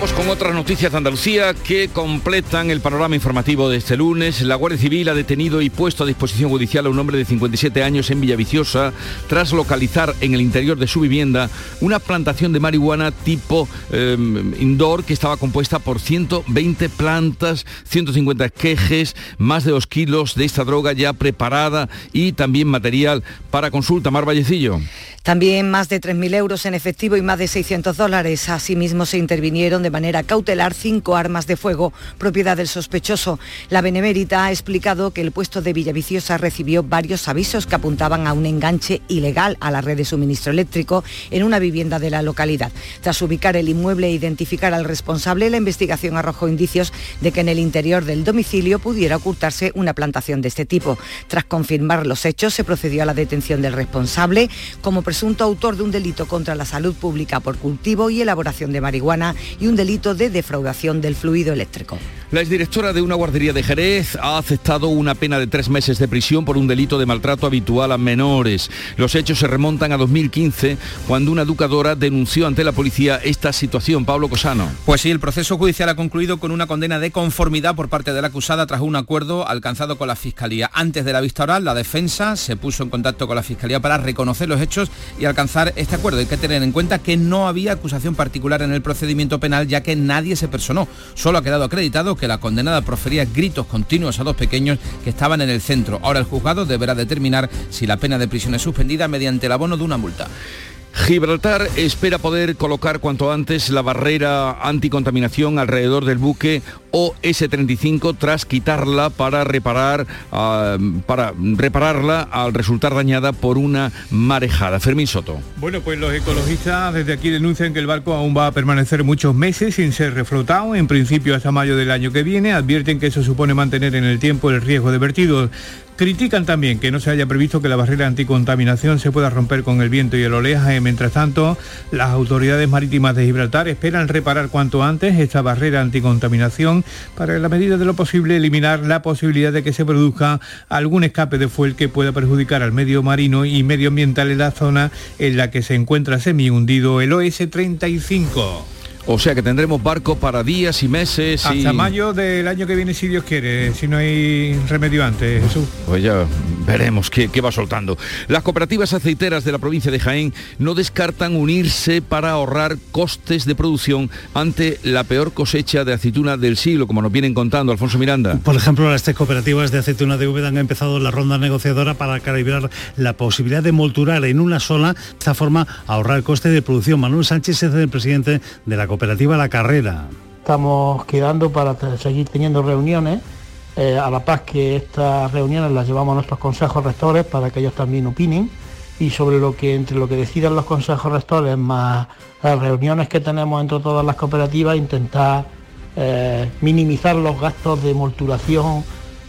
Vamos con otras noticias de Andalucía que completan el panorama informativo de este lunes. La Guardia Civil ha detenido y puesto a disposición judicial a un hombre de 57 años en Villaviciosa tras localizar en el interior de su vivienda una plantación de marihuana tipo em, indoor que estaba compuesta por 120 plantas, 150 quejes, más de 2 kilos de esta droga ya preparada y también material para consulta. Mar Vallecillo.
También más de 3.000 euros en efectivo y más de 600 dólares. Asimismo se intervinieron de
de manera cautelar cinco armas de fuego, propiedad del sospechoso. La Benemérita ha explicado que el puesto de Villaviciosa recibió varios avisos que apuntaban a un enganche ilegal a la red de suministro eléctrico en una vivienda de la localidad. Tras ubicar el inmueble e identificar al responsable, la investigación arrojó indicios de que en el interior del domicilio pudiera ocultarse una plantación de este tipo. Tras confirmar los hechos, se procedió a la detención del responsable como presunto autor de un delito contra la salud pública por cultivo y elaboración de marihuana y un delito de defraudación del fluido eléctrico.
La exdirectora de una guardería de Jerez ha aceptado una pena de tres meses de prisión por un delito de maltrato habitual a menores. Los hechos se remontan a 2015, cuando una educadora denunció ante la policía esta situación. Pablo Cosano.
Pues sí, el proceso judicial ha concluido con una condena de conformidad por parte de la acusada tras un acuerdo alcanzado con la Fiscalía. Antes de la vista oral, la defensa se puso en contacto con la Fiscalía para reconocer los hechos y alcanzar este acuerdo. Hay que tener en cuenta que no había acusación particular en el procedimiento penal, ya que nadie se personó. Solo ha quedado acreditado que la condenada profería gritos continuos a dos pequeños que estaban en el centro. Ahora el juzgado deberá determinar si la pena de prisión es suspendida mediante el abono de una multa.
Gibraltar espera poder colocar cuanto antes la barrera anticontaminación alrededor del buque OS-35 tras quitarla para reparar ah, para repararla al resultar dañada por una marejada. Fermín Soto.
Bueno, pues los ecologistas desde aquí denuncian que el barco aún va a permanecer muchos meses sin ser reflotado, en principio hasta mayo del año que viene. Advierten que eso supone mantener en el tiempo el riesgo de vertidos. Critican también que no se haya previsto que la barrera anticontaminación se pueda romper con el viento y el oleaje. Mientras tanto, las autoridades marítimas de Gibraltar esperan reparar cuanto antes esta barrera anticontaminación para, en la medida de lo posible, eliminar la posibilidad de que se produzca algún escape de fuel que pueda perjudicar al medio marino y medioambiental en la zona en la que se encuentra semi hundido el OS-35.
O sea que tendremos barco para días y meses.
Hasta mayo del año que viene, si Dios quiere, si no hay remedio antes, Jesús.
Pues ya veremos qué, qué, va soltando. Las cooperativas aceiteras de la provincia de Jaén no descartan unirse para ahorrar costes de producción ante la peor cosecha de aceituna del siglo, como nos vienen contando Alfonso Miranda.
Por ejemplo, las tres cooperativas de aceituna de Úbeda han empezado la ronda negociadora para calibrar la posibilidad de molturar en una sola, de esta forma ahorrar coste de producción. Manuel Sánchez es el presidente de la cooperativa cooperativa La Carrera.
Estamos quedando para seguir teniendo reuniones, eh, a la paz que estas reuniones las llevamos a nuestros consejos rectores para que ellos también opinen y sobre lo que entre lo que decidan los consejos rectores más las reuniones que tenemos entre todas las cooperativas, intentar eh, minimizar los gastos de molturación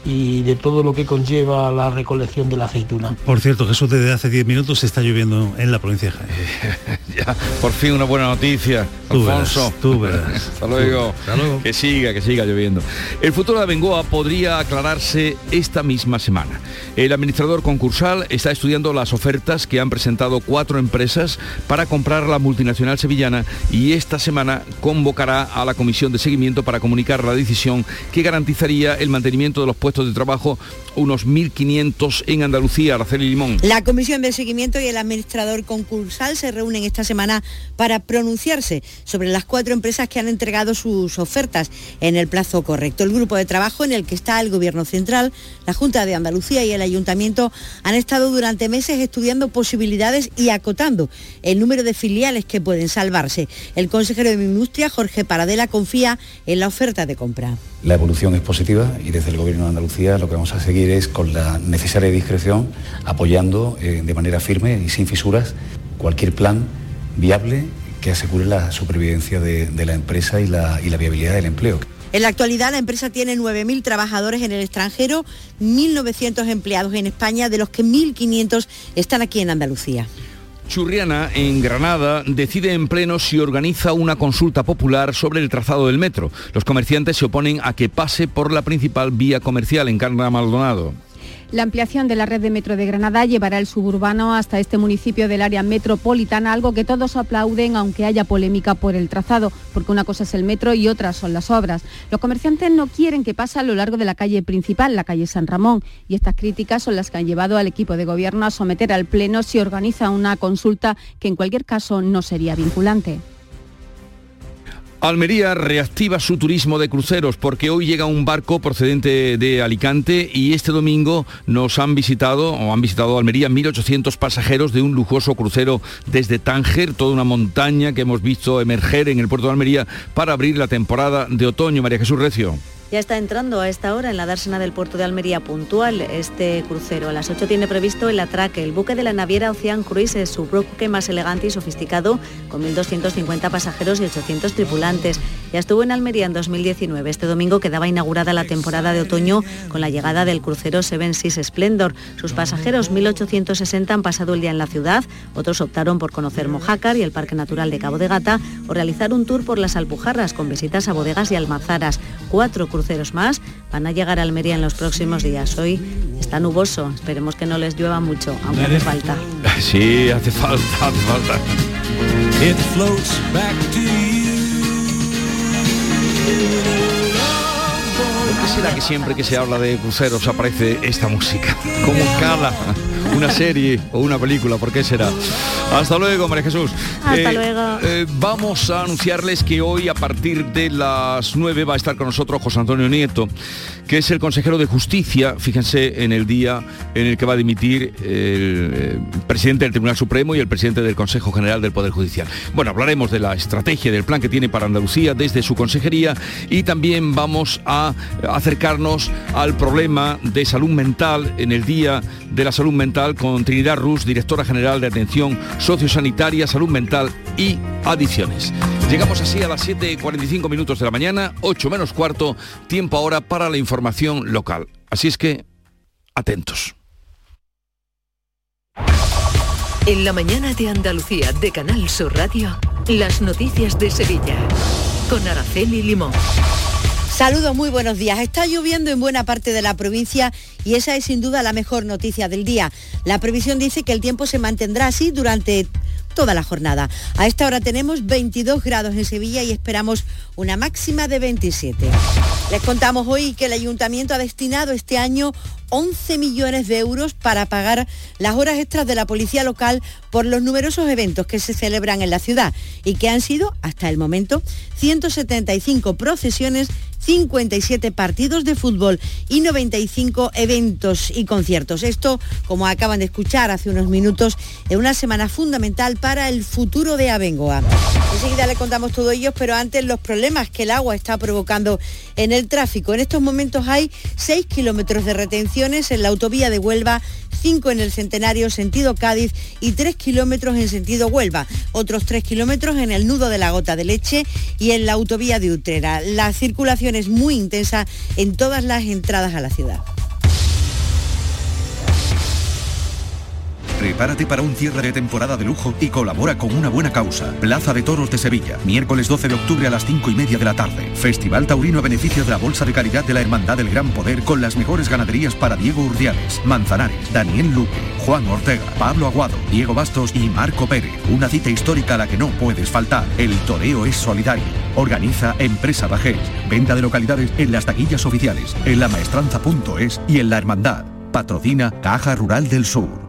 y de todo lo que conlleva la recolección de la aceituna.
Por cierto, Jesús, desde hace 10 minutos está lloviendo en la provincia de Jaén.
ya, por fin una buena noticia,
tú
Alfonso.
Verás, tú verás.
Hasta luego.
Hasta luego.
Que siga, que siga lloviendo. El futuro de Bengoa podría aclararse esta misma semana. El administrador concursal está estudiando las ofertas que han presentado cuatro empresas para comprar la multinacional sevillana y esta semana convocará a la comisión de seguimiento para comunicar la decisión que garantizaría el mantenimiento de los puestos de trabajo, unos 1.500 en Andalucía, Araceli Limón.
La Comisión de Seguimiento y el administrador concursal se reúnen esta semana para pronunciarse sobre las cuatro empresas que han entregado sus ofertas en el plazo correcto. El grupo de trabajo en el que está el Gobierno Central, la Junta de Andalucía y el Ayuntamiento han estado durante meses estudiando posibilidades y acotando el número de filiales que pueden salvarse. El consejero de Industria, Jorge Paradela, confía en la oferta de compra.
La evolución es positiva y desde el Gobierno de Andalucía lo que vamos a seguir es con la necesaria discreción apoyando eh, de manera firme y sin fisuras cualquier plan viable que asegure la supervivencia de, de la empresa y la, y la viabilidad del empleo.
En la actualidad la empresa tiene 9.000 trabajadores en el extranjero, 1.900 empleados en España, de los que 1.500 están aquí en Andalucía.
Churriana, en Granada, decide en pleno si organiza una consulta popular sobre el trazado del metro. Los comerciantes se oponen a que pase por la principal vía comercial en Carna Maldonado.
La ampliación de la red de metro de Granada llevará el suburbano hasta este municipio del área metropolitana, algo que todos aplauden aunque haya polémica por el trazado, porque una cosa es el metro y otra son las obras. Los comerciantes no quieren que pase a lo largo de la calle principal, la calle San Ramón, y estas críticas son las que han llevado al equipo de gobierno a someter al Pleno si organiza una consulta que en cualquier caso no sería vinculante.
Almería reactiva su turismo de cruceros porque hoy llega un barco procedente de Alicante y este domingo nos han visitado o han visitado Almería 1.800 pasajeros de un lujoso crucero desde Tánger, toda una montaña que hemos visto emerger en el puerto de Almería para abrir la temporada de otoño. María Jesús Recio.
Ya está entrando a esta hora en la dársena del puerto de Almería puntual este crucero. A las 8 tiene previsto el atraque. El buque de la naviera Ocean Cruise es su buque más elegante y sofisticado, con 1.250 pasajeros y 800 tripulantes. Ya estuvo en Almería en 2019. Este domingo quedaba inaugurada la temporada de otoño con la llegada del crucero Seven Seas Splendor. Sus pasajeros, 1.860, han pasado el día en la ciudad. Otros optaron por conocer Mojácar y el Parque Natural de Cabo de Gata o realizar un tour por las Alpujarras con visitas a bodegas y almazaras. Cuatro más van a llegar a Almería en los próximos días. Hoy está nuboso, esperemos que no les llueva mucho, aunque hace falta.
Sí, hace falta, hace falta. ¿Por qué será que siempre que se habla de cruceros aparece esta música? Como cala una serie o una película, ¿por qué será? Hasta luego, María Jesús.
Hasta luego.
eh, vamos a anunciarles que hoy a partir de las 9 va a estar con nosotros José Antonio Nieto, que es el consejero de justicia, fíjense en el día en el que va a dimitir el, eh, presidente del Tribunal Supremo y el presidente del Consejo General del Poder Judicial. Bueno, hablaremos de la estrategia, del plan que tiene para Andalucía desde su consejería y también vamos a acercarnos al problema de salud mental en el Día de la Salud Mental con Trinidad Rus, directora general de Atención Sociosanitaria, Salud Mental y Adicciones. Llegamos así a las 7.45 minutos de la mañana, 8 menos cuarto, tiempo ahora para la información local. Así es que, atentos.
En la mañana de Andalucía de Canal Sur Radio, las noticias de Sevilla. Con Araceli Limón.
Saludos, muy buenos días. Está lloviendo en buena parte de la provincia y esa es sin duda la mejor noticia del día. La previsión dice que el tiempo se mantendrá así durante toda la jornada. A esta hora tenemos 22 grados en Sevilla y esperamos una máxima de 27. Les contamos hoy que el ayuntamiento ha destinado este año 11 millones de euros para pagar las horas extras de la policía local por los numerosos eventos que se celebran en la ciudad y que han sido, hasta el momento, 175 procesiones 57 partidos de fútbol y 95 eventos y conciertos. Esto, como acaban de escuchar hace unos minutos, es una semana fundamental para el futuro de Abengoa. Enseguida le contamos todo ello, pero antes los problemas que el agua está provocando en el tráfico. En estos momentos hay 6 kilómetros de retenciones en la autovía de Huelva 5 en el Centenario sentido Cádiz y 3 kilómetros en sentido Huelva, otros 3 kilómetros en el nudo de la gota de leche y en la autovía de Utrera. La circulación es muy intensa en todas las entradas a la ciudad.
Prepárate para un cierre de temporada de lujo y colabora con una buena causa. Plaza de Toros de Sevilla, miércoles 12 de octubre a las 5 y media de la tarde. Festival Taurino a beneficio de la Bolsa de Caridad de la Hermandad del Gran Poder con las mejores ganaderías para Diego Urdiales, Manzanares, Daniel Luque, Juan Ortega, Pablo Aguado, Diego Bastos y Marco Pérez. Una cita histórica a la que no puedes faltar. El toreo es solidario. Organiza Empresa Bajés. Venta de localidades en las taquillas oficiales, en la maestranza.es y en la Hermandad. Patrocina Caja Rural del Sur.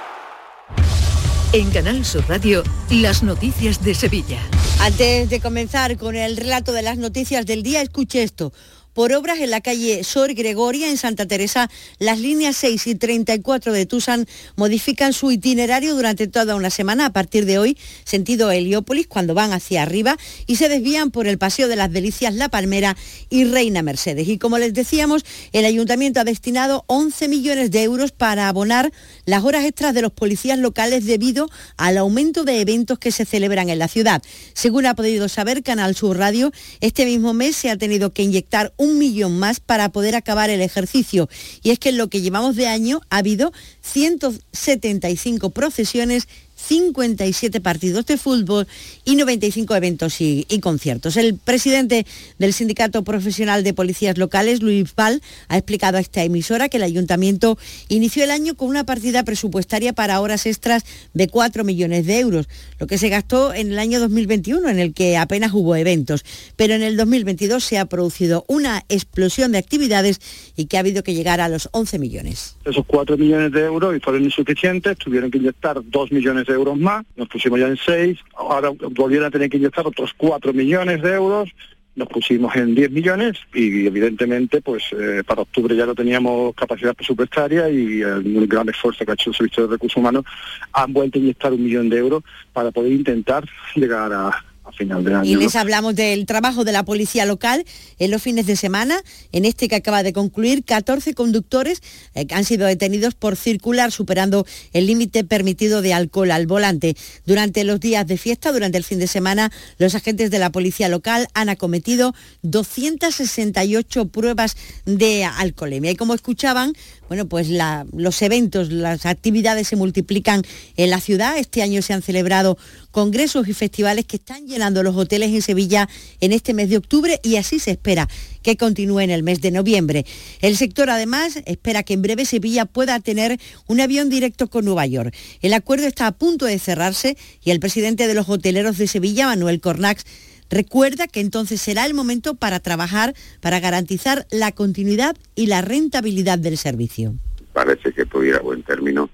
En Canal Sur Radio, las noticias de Sevilla.
Antes de comenzar con el relato de las noticias del día, escuche esto. Por obras en la calle Sor Gregoria, en Santa Teresa, las líneas 6 y 34 de Tusan modifican su itinerario durante toda una semana a partir de hoy, sentido Heliópolis, cuando van hacia arriba, y se desvían por el Paseo de las Delicias, La Palmera y Reina Mercedes. Y como les decíamos, el ayuntamiento ha destinado 11 millones de euros para abonar las horas extras de los policías locales debido al aumento de eventos que se celebran en la ciudad. Según ha podido saber Canal Sur Radio, este mismo mes se ha tenido que inyectar un millón más para poder acabar el ejercicio. Y es que en lo que llevamos de año ha habido 175 procesiones, 57 partidos de fútbol y 95 eventos y, conciertos. El presidente del Sindicato Profesional de Policías Locales, Luis Val, ha explicado a esta emisora que el ayuntamiento inició el año con una partida presupuestaria para horas extras de 4 millones de euros, lo que se gastó en el año 2021, en el que apenas hubo eventos. Pero en el 2022 se ha producido una explosión de actividades y que ha habido que llegar a los 11 millones.
Esos 4 millones de euros fueron insuficientes, tuvieron que inyectar 2 millones de euros más, nos pusimos ya en 6, ahora volvieron a tener que inyectar otros 4 millones de euros, nos pusimos en 10 millones y evidentemente pues eh, para octubre ya no teníamos capacidad presupuestaria y un gran esfuerzo que ha hecho el Servicio de Recursos Humanos han vuelto a inyectar un millón de euros para poder intentar llegar a, final de año.
Y les hablamos del trabajo de la policía local en los fines de semana, en este que acaba de concluir, 14 conductores eh, han sido detenidos por circular superando el límite permitido de alcohol al volante. Durante los días de fiesta, durante el fin de semana, los agentes de la policía local han acometido 268 pruebas de alcoholemia. Y como escuchaban, bueno, pues los eventos, las actividades se multiplican en la ciudad. Este año se han celebrado congresos y festivales que están llenando los hoteles en Sevilla en este mes de octubre y así se espera que continúe en el mes de noviembre. El sector además espera que en breve Sevilla pueda tener un avión directo con Nueva York. El acuerdo está a punto de cerrarse y el presidente de los hoteleros de Sevilla, Manuel Cornax, Recuerda que entonces será el momento para trabajar para garantizar la continuidad y la rentabilidad del servicio.
Parece que pudiera buen término,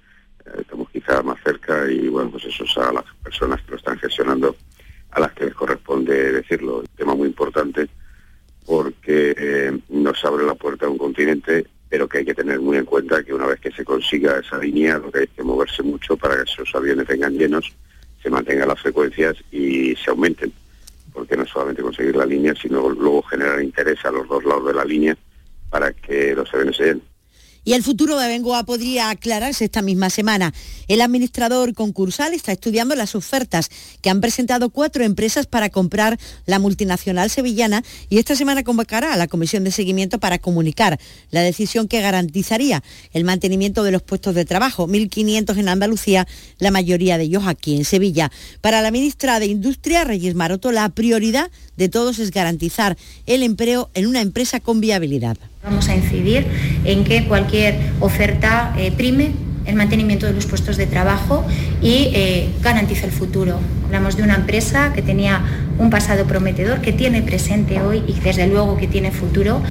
eh, estamos quizá más cerca y bueno, pues eso es a las personas que lo están gestionando a las que les corresponde decirlo. Un tema muy importante porque eh, nos abre la puerta a un continente, pero que hay que tener muy en cuenta que una vez que se consiga esa línea, lo que hay que moverse mucho para que esos aviones vengan llenos, se mantengan las frecuencias y se aumenten porque no solamente conseguir la línea, sino luego generar interés a los dos lados de la línea para que los aviones se den
y el futuro de Bengoa podría aclararse esta misma semana. El administrador concursal está estudiando las ofertas que han presentado cuatro empresas para comprar la multinacional sevillana y esta semana convocará a la comisión de seguimiento para comunicar la decisión que garantizaría el mantenimiento de los puestos de trabajo, 1.500 en Andalucía, la mayoría de ellos aquí en Sevilla. Para la ministra de Industria, Reyes Maroto, la prioridad de todos es garantizar el empleo en una empresa con viabilidad.
Vamos a incidir en que cualquier oferta eh, prime el mantenimiento de los puestos de trabajo y eh, garantice el futuro. Hablamos de una empresa que tenía un pasado prometedor, que tiene presente hoy y desde luego que tiene futuro.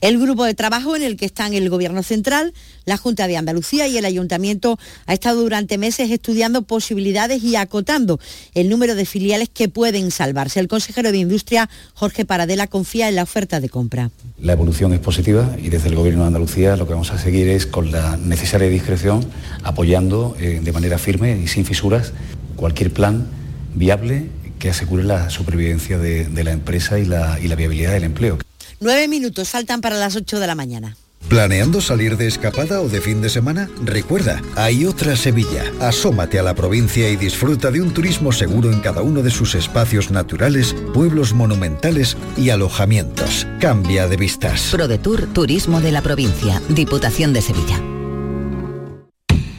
El grupo de trabajo en el que están el Gobierno Central, la Junta de Andalucía y el Ayuntamiento ha estado durante meses estudiando posibilidades y acotando el número de filiales que pueden salvarse. El consejero de Industria, Jorge Paradela, confía en la oferta de compra.
La evolución es positiva y desde el Gobierno de Andalucía lo que vamos a seguir es con la necesaria discreción, apoyando eh, de manera firme y sin fisuras cualquier plan viable que asegure la supervivencia de, la empresa y la viabilidad del empleo.
Nueve minutos faltan para las ocho de la mañana.
¿Planeando salir de escapada o de fin de semana? Recuerda, hay otra Sevilla. Asómate a la provincia y disfruta de un turismo seguro en cada uno de sus espacios naturales, pueblos monumentales y alojamientos. Cambia de vistas.
ProDetour Turismo de la Provincia, Diputación de Sevilla.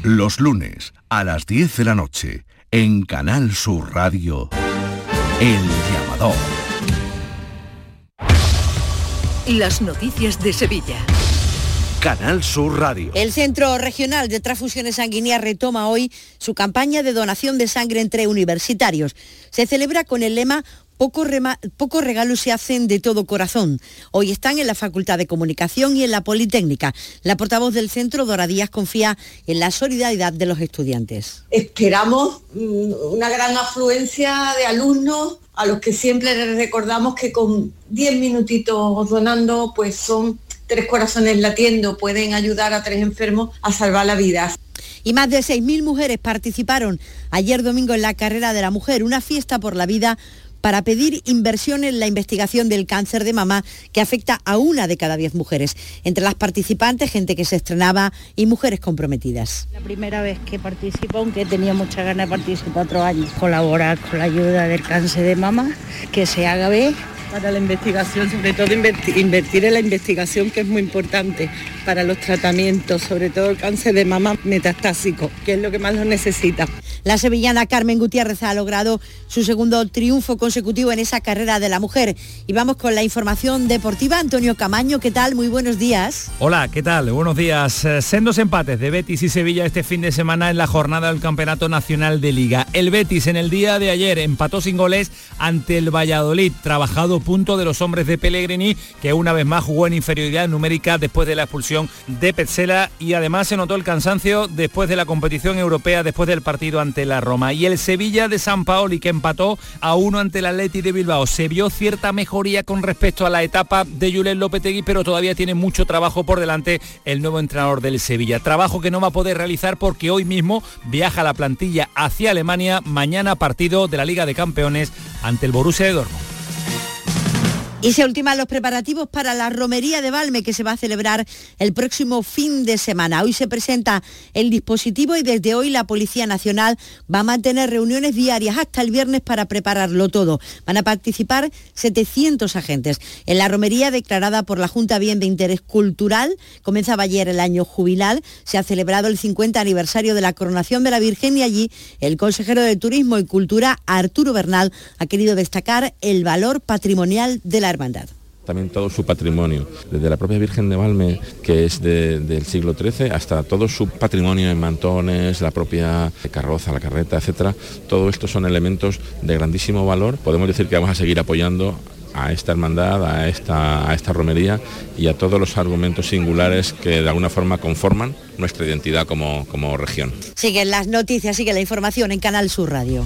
Los lunes a las 10 de la noche, en Canal Sur Radio, El Llamador.
Las noticias de Sevilla.
Canal Sur Radio.
El Centro Regional de Transfusiones Sanguíneas retoma hoy su campaña de donación de sangre entre universitarios. Se celebra con el lema Pocos poco regalos se hacen de todo corazón. Hoy están en la Facultad de Comunicación y en la Politécnica. La portavoz del centro, Dora Díaz, confía en la solidaridad de los estudiantes.
Esperamos mm, una gran afluencia de alumnos a los que siempre les recordamos que con 10 minutitos donando, pues son tres corazones latiendo, pueden ayudar a tres enfermos a salvar la vida.
Y más de 6.000 mujeres participaron ayer domingo en la Carrera de la Mujer, una fiesta por la vida para pedir inversión en la investigación del cáncer de mama que afecta a una de cada diez mujeres. Entre las participantes, gente que se estrenaba y mujeres comprometidas.
La primera vez que participo, aunque tenía muchas ganas de participar otros años, colaborar con la ayuda del cáncer de mama, que se haga ver para la investigación, sobre todo invertir en la investigación, que es muy importante para los tratamientos, sobre todo el cáncer de mama metastásico, que es lo que más lo necesita.
La sevillana Carmen Gutiérrez ha logrado su segundo triunfo consecutivo en esa carrera de la mujer. Y vamos con la información deportiva. Antonio Camaño, ¿qué tal? Muy buenos días.
Hola, ¿qué tal? Buenos días. Eh, sendos empates de Betis y Sevilla este fin de semana en la jornada del Campeonato Nacional de Liga. El Betis en el día de ayer empató sin goles ante el Valladolid, trabajado punto de los hombres de Pellegrini, que una vez más jugó en inferioridad numérica después de la expulsión de Petzela y además se notó el cansancio después de la competición europea, después del partido ante la Roma. Y el Sevilla de San Paoli que empató a uno ante el Atleti de Bilbao. Se vio cierta mejoría con respecto a la etapa de Julen Lopetegui, pero todavía tiene mucho trabajo por delante el nuevo entrenador del Sevilla. Trabajo que no va a poder realizar porque hoy mismo viaja la plantilla hacia Alemania. Mañana partido de la Liga de Campeones ante el Borussia de Dortmund.
Y se ultiman los preparativos para la romería de Valme que se va a celebrar el próximo fin de semana. Hoy se presenta el dispositivo y desde hoy la Policía Nacional va a mantener reuniones diarias hasta el viernes para prepararlo todo. Van a participar 700 agentes. En la romería declarada por la Junta Bien de Interés Cultural, comenzaba ayer el año jubilal, se ha celebrado el 50 aniversario de la coronación de la Virgen y allí el consejero de Turismo y Cultura, Arturo Bernal, ha querido destacar el valor patrimonial de la hermandad
también todo su patrimonio, desde la propia Virgen de Valme, que es del siglo XIII, hasta todo su patrimonio en mantones, la propia carroza, la carreta, etcétera. Todo esto son elementos de grandísimo valor. Podemos decir que vamos a seguir apoyando a esta hermandad, a esta, a esta romería y a todos los argumentos singulares que de alguna forma conforman nuestra identidad como, como región.
Siguen las noticias, sigue la información en Canal Sur Radio.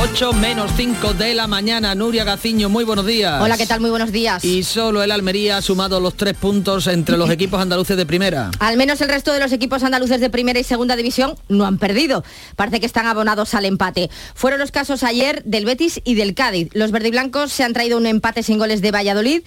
8 menos 5 de la mañana. Nuria Gaciño, muy buenos días.
Hola, ¿qué tal? Muy buenos días.
Y solo el Almería ha sumado los tres puntos entre los equipos andaluces de primera.
Al menos el resto de los equipos andaluces de primera y segunda división no han perdido. Parece que están abonados al empate. Fueron los casos ayer del Betis y del Cádiz. Los verdiblancos se han traído un empate sin goles de Valladolid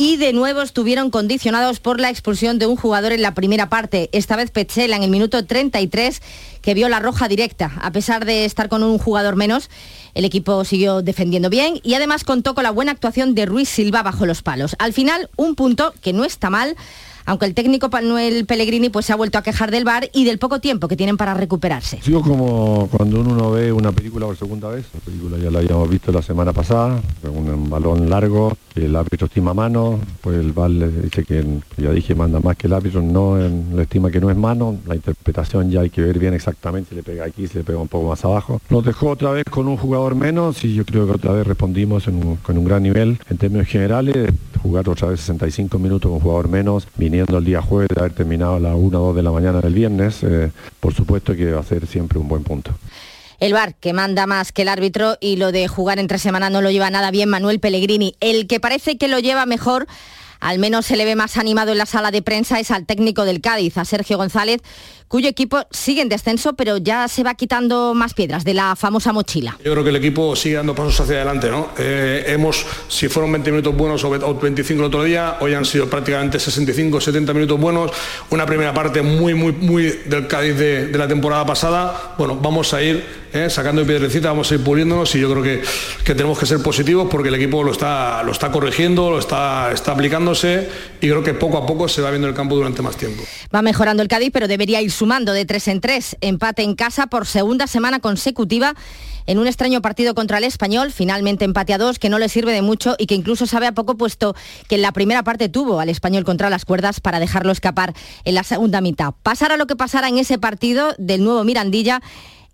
y de nuevo estuvieron condicionados por la expulsión de un jugador en la primera parte, esta vez Petzela en el minuto 33, que vio la roja directa. A pesar de estar con un jugador menos, el equipo siguió defendiendo bien y además contó con la buena actuación de Ruiz Silva bajo los palos. Al final, un punto que no está mal aunque el técnico Manuel Pellegrini pues se ha vuelto a quejar del bar y del poco tiempo que tienen para recuperarse.
Sigo como cuando uno ve una película por segunda vez, la película ya la habíamos visto la semana pasada, un balón largo, el árbitro estima mano, pues el bar le dice que, ya dije, manda más que el árbitro, no le estima que no es mano, la interpretación ya hay que ver bien exactamente si le pega aquí, si le pega un poco más abajo. Nos dejó otra vez con un jugador menos y yo creo que otra vez respondimos con un gran nivel en términos generales, jugar otra vez 65 minutos con jugador menos, viniendo el día jueves de haber terminado a las 1 o 2 de la mañana del viernes, eh, por supuesto que va a ser siempre un buen punto.
El VAR, que manda más que el árbitro y lo de jugar entre semana no lo lleva nada bien Manuel Pellegrini. El que parece que lo lleva mejor al menos se le ve más animado en la sala de prensa, es al técnico del Cádiz, a Sergio González, cuyo equipo sigue en descenso, pero ya se va quitando más piedras de la famosa mochila.
Yo creo que el equipo sigue dando pasos hacia adelante, ¿no? Eh, hemos, si fueron 20 minutos buenos o 25 el otro día, hoy han sido prácticamente 65, 70 minutos buenos, una primera parte muy, muy, muy del Cádiz de, la temporada pasada. Bueno, vamos a ir eh, sacando piedrecita, vamos a ir puliéndonos y yo creo que, que, tenemos que ser positivos porque el equipo lo está, lo está corrigiendo, lo está, está aplicando y creo que poco a poco se va viendo el campo durante más tiempo.
Va mejorando el Cádiz, pero debería ir sumando de tres en tres. Empate en casa por segunda semana consecutiva en un extraño partido contra el español, finalmente empate a dos, que no le sirve de mucho y que incluso sabe a poco puesto que en la primera parte tuvo al español contra las cuerdas para dejarlo escapar en la segunda mitad. Pasara lo que pasara en ese partido del nuevo Mirandilla,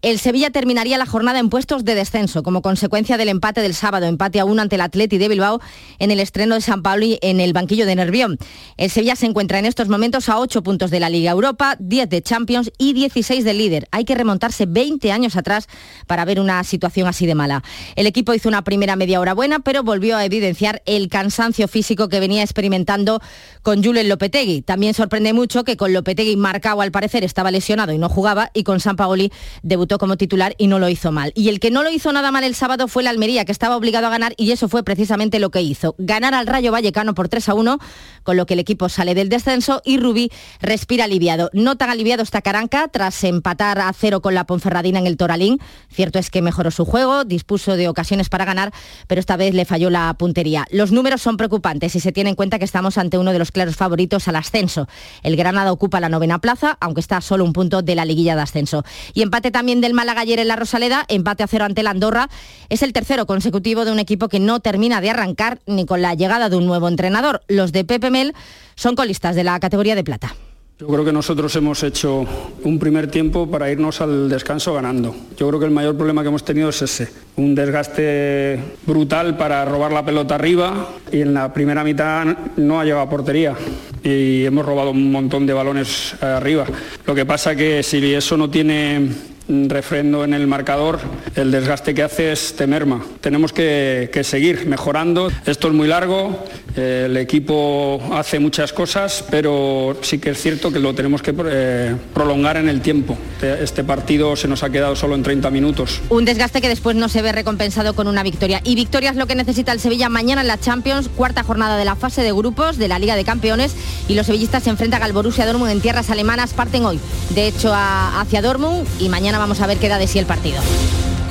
El Sevilla terminaría la jornada en puestos de descenso como consecuencia del empate del sábado, empate a uno ante el Atleti de Bilbao en el estreno de San Pablo y en el banquillo de Nervión. El Sevilla se encuentra en estos momentos a 8 puntos de la Liga Europa, 10 de Champions y 16 del líder. Hay que remontarse 20 años atrás para ver una situación así de mala. El equipo hizo una primera media hora buena, pero volvió a evidenciar el cansancio físico que venía experimentando con Julen Lopetegui. También sorprende mucho que con Lopetegui marcado al parecer estaba lesionado y no jugaba y con San Paoli debutó como titular y no lo hizo mal. Y el que no lo hizo nada mal el sábado fue la Almería, que estaba obligado a ganar y eso fue precisamente lo que hizo. Ganar al Rayo Vallecano por 3 a 1, con lo que el equipo sale del descenso y Rubí respira aliviado. No tan aliviado está Caranca tras empatar a cero con la Ponferradina en el Toralín. Cierto es que mejoró su juego, dispuso de ocasiones para ganar, pero esta vez le falló la puntería. Los números son preocupantes y se tiene en cuenta que estamos ante uno de los claros favoritos al ascenso. El Granada ocupa la novena plaza, aunque está solo un punto de la liguilla de ascenso. Y empate también del Málaga ayer en la Rosaleda, empate a cero ante la Andorra. Es el tercero consecutivo de un equipo que no termina de arrancar ni con la llegada de un nuevo entrenador. Los de Pepe Mel son colistas de la categoría de plata.
Yo creo que nosotros hemos hecho un primer tiempo para irnos al descanso ganando. Yo creo que el mayor problema que hemos tenido es ese, un desgaste brutal para robar la pelota arriba y en la primera mitad no ha llevado a portería y hemos robado un montón de balones arriba. Lo que pasa que si eso no tiene refrendo en el marcador, el desgaste que hace es temerma. Tenemos que, seguir mejorando. Esto es muy largo, el equipo hace muchas cosas, pero sí que es cierto que lo tenemos que eh, prolongar en el tiempo. Este partido se nos ha quedado solo en 30 minutos.
Un desgaste que después no se ve recompensado con una victoria. Y victoria es lo que necesita el Sevilla mañana en la Champions, cuarta jornada de la fase de grupos de la Liga de Campeones. Y los sevillistas se enfrentan al Borussia Dortmund en tierras alemanas. Parten hoy, de hecho, hacia Dortmund y vamos a ver qué da de sí el partido.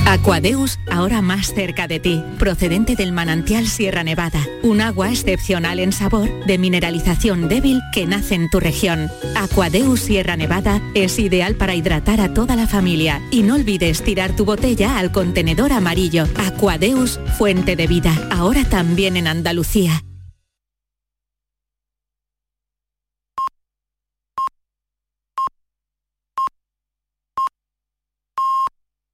Aquadeus, ahora más cerca de ti, procedente del manantial Sierra Nevada, un agua excepcional en sabor, de mineralización débil que nace en tu región. Aquadeus Sierra Nevada es ideal para hidratar a toda la familia y no olvides tirar tu botella al contenedor amarillo. Aquadeus, fuente de vida, ahora también en Andalucía.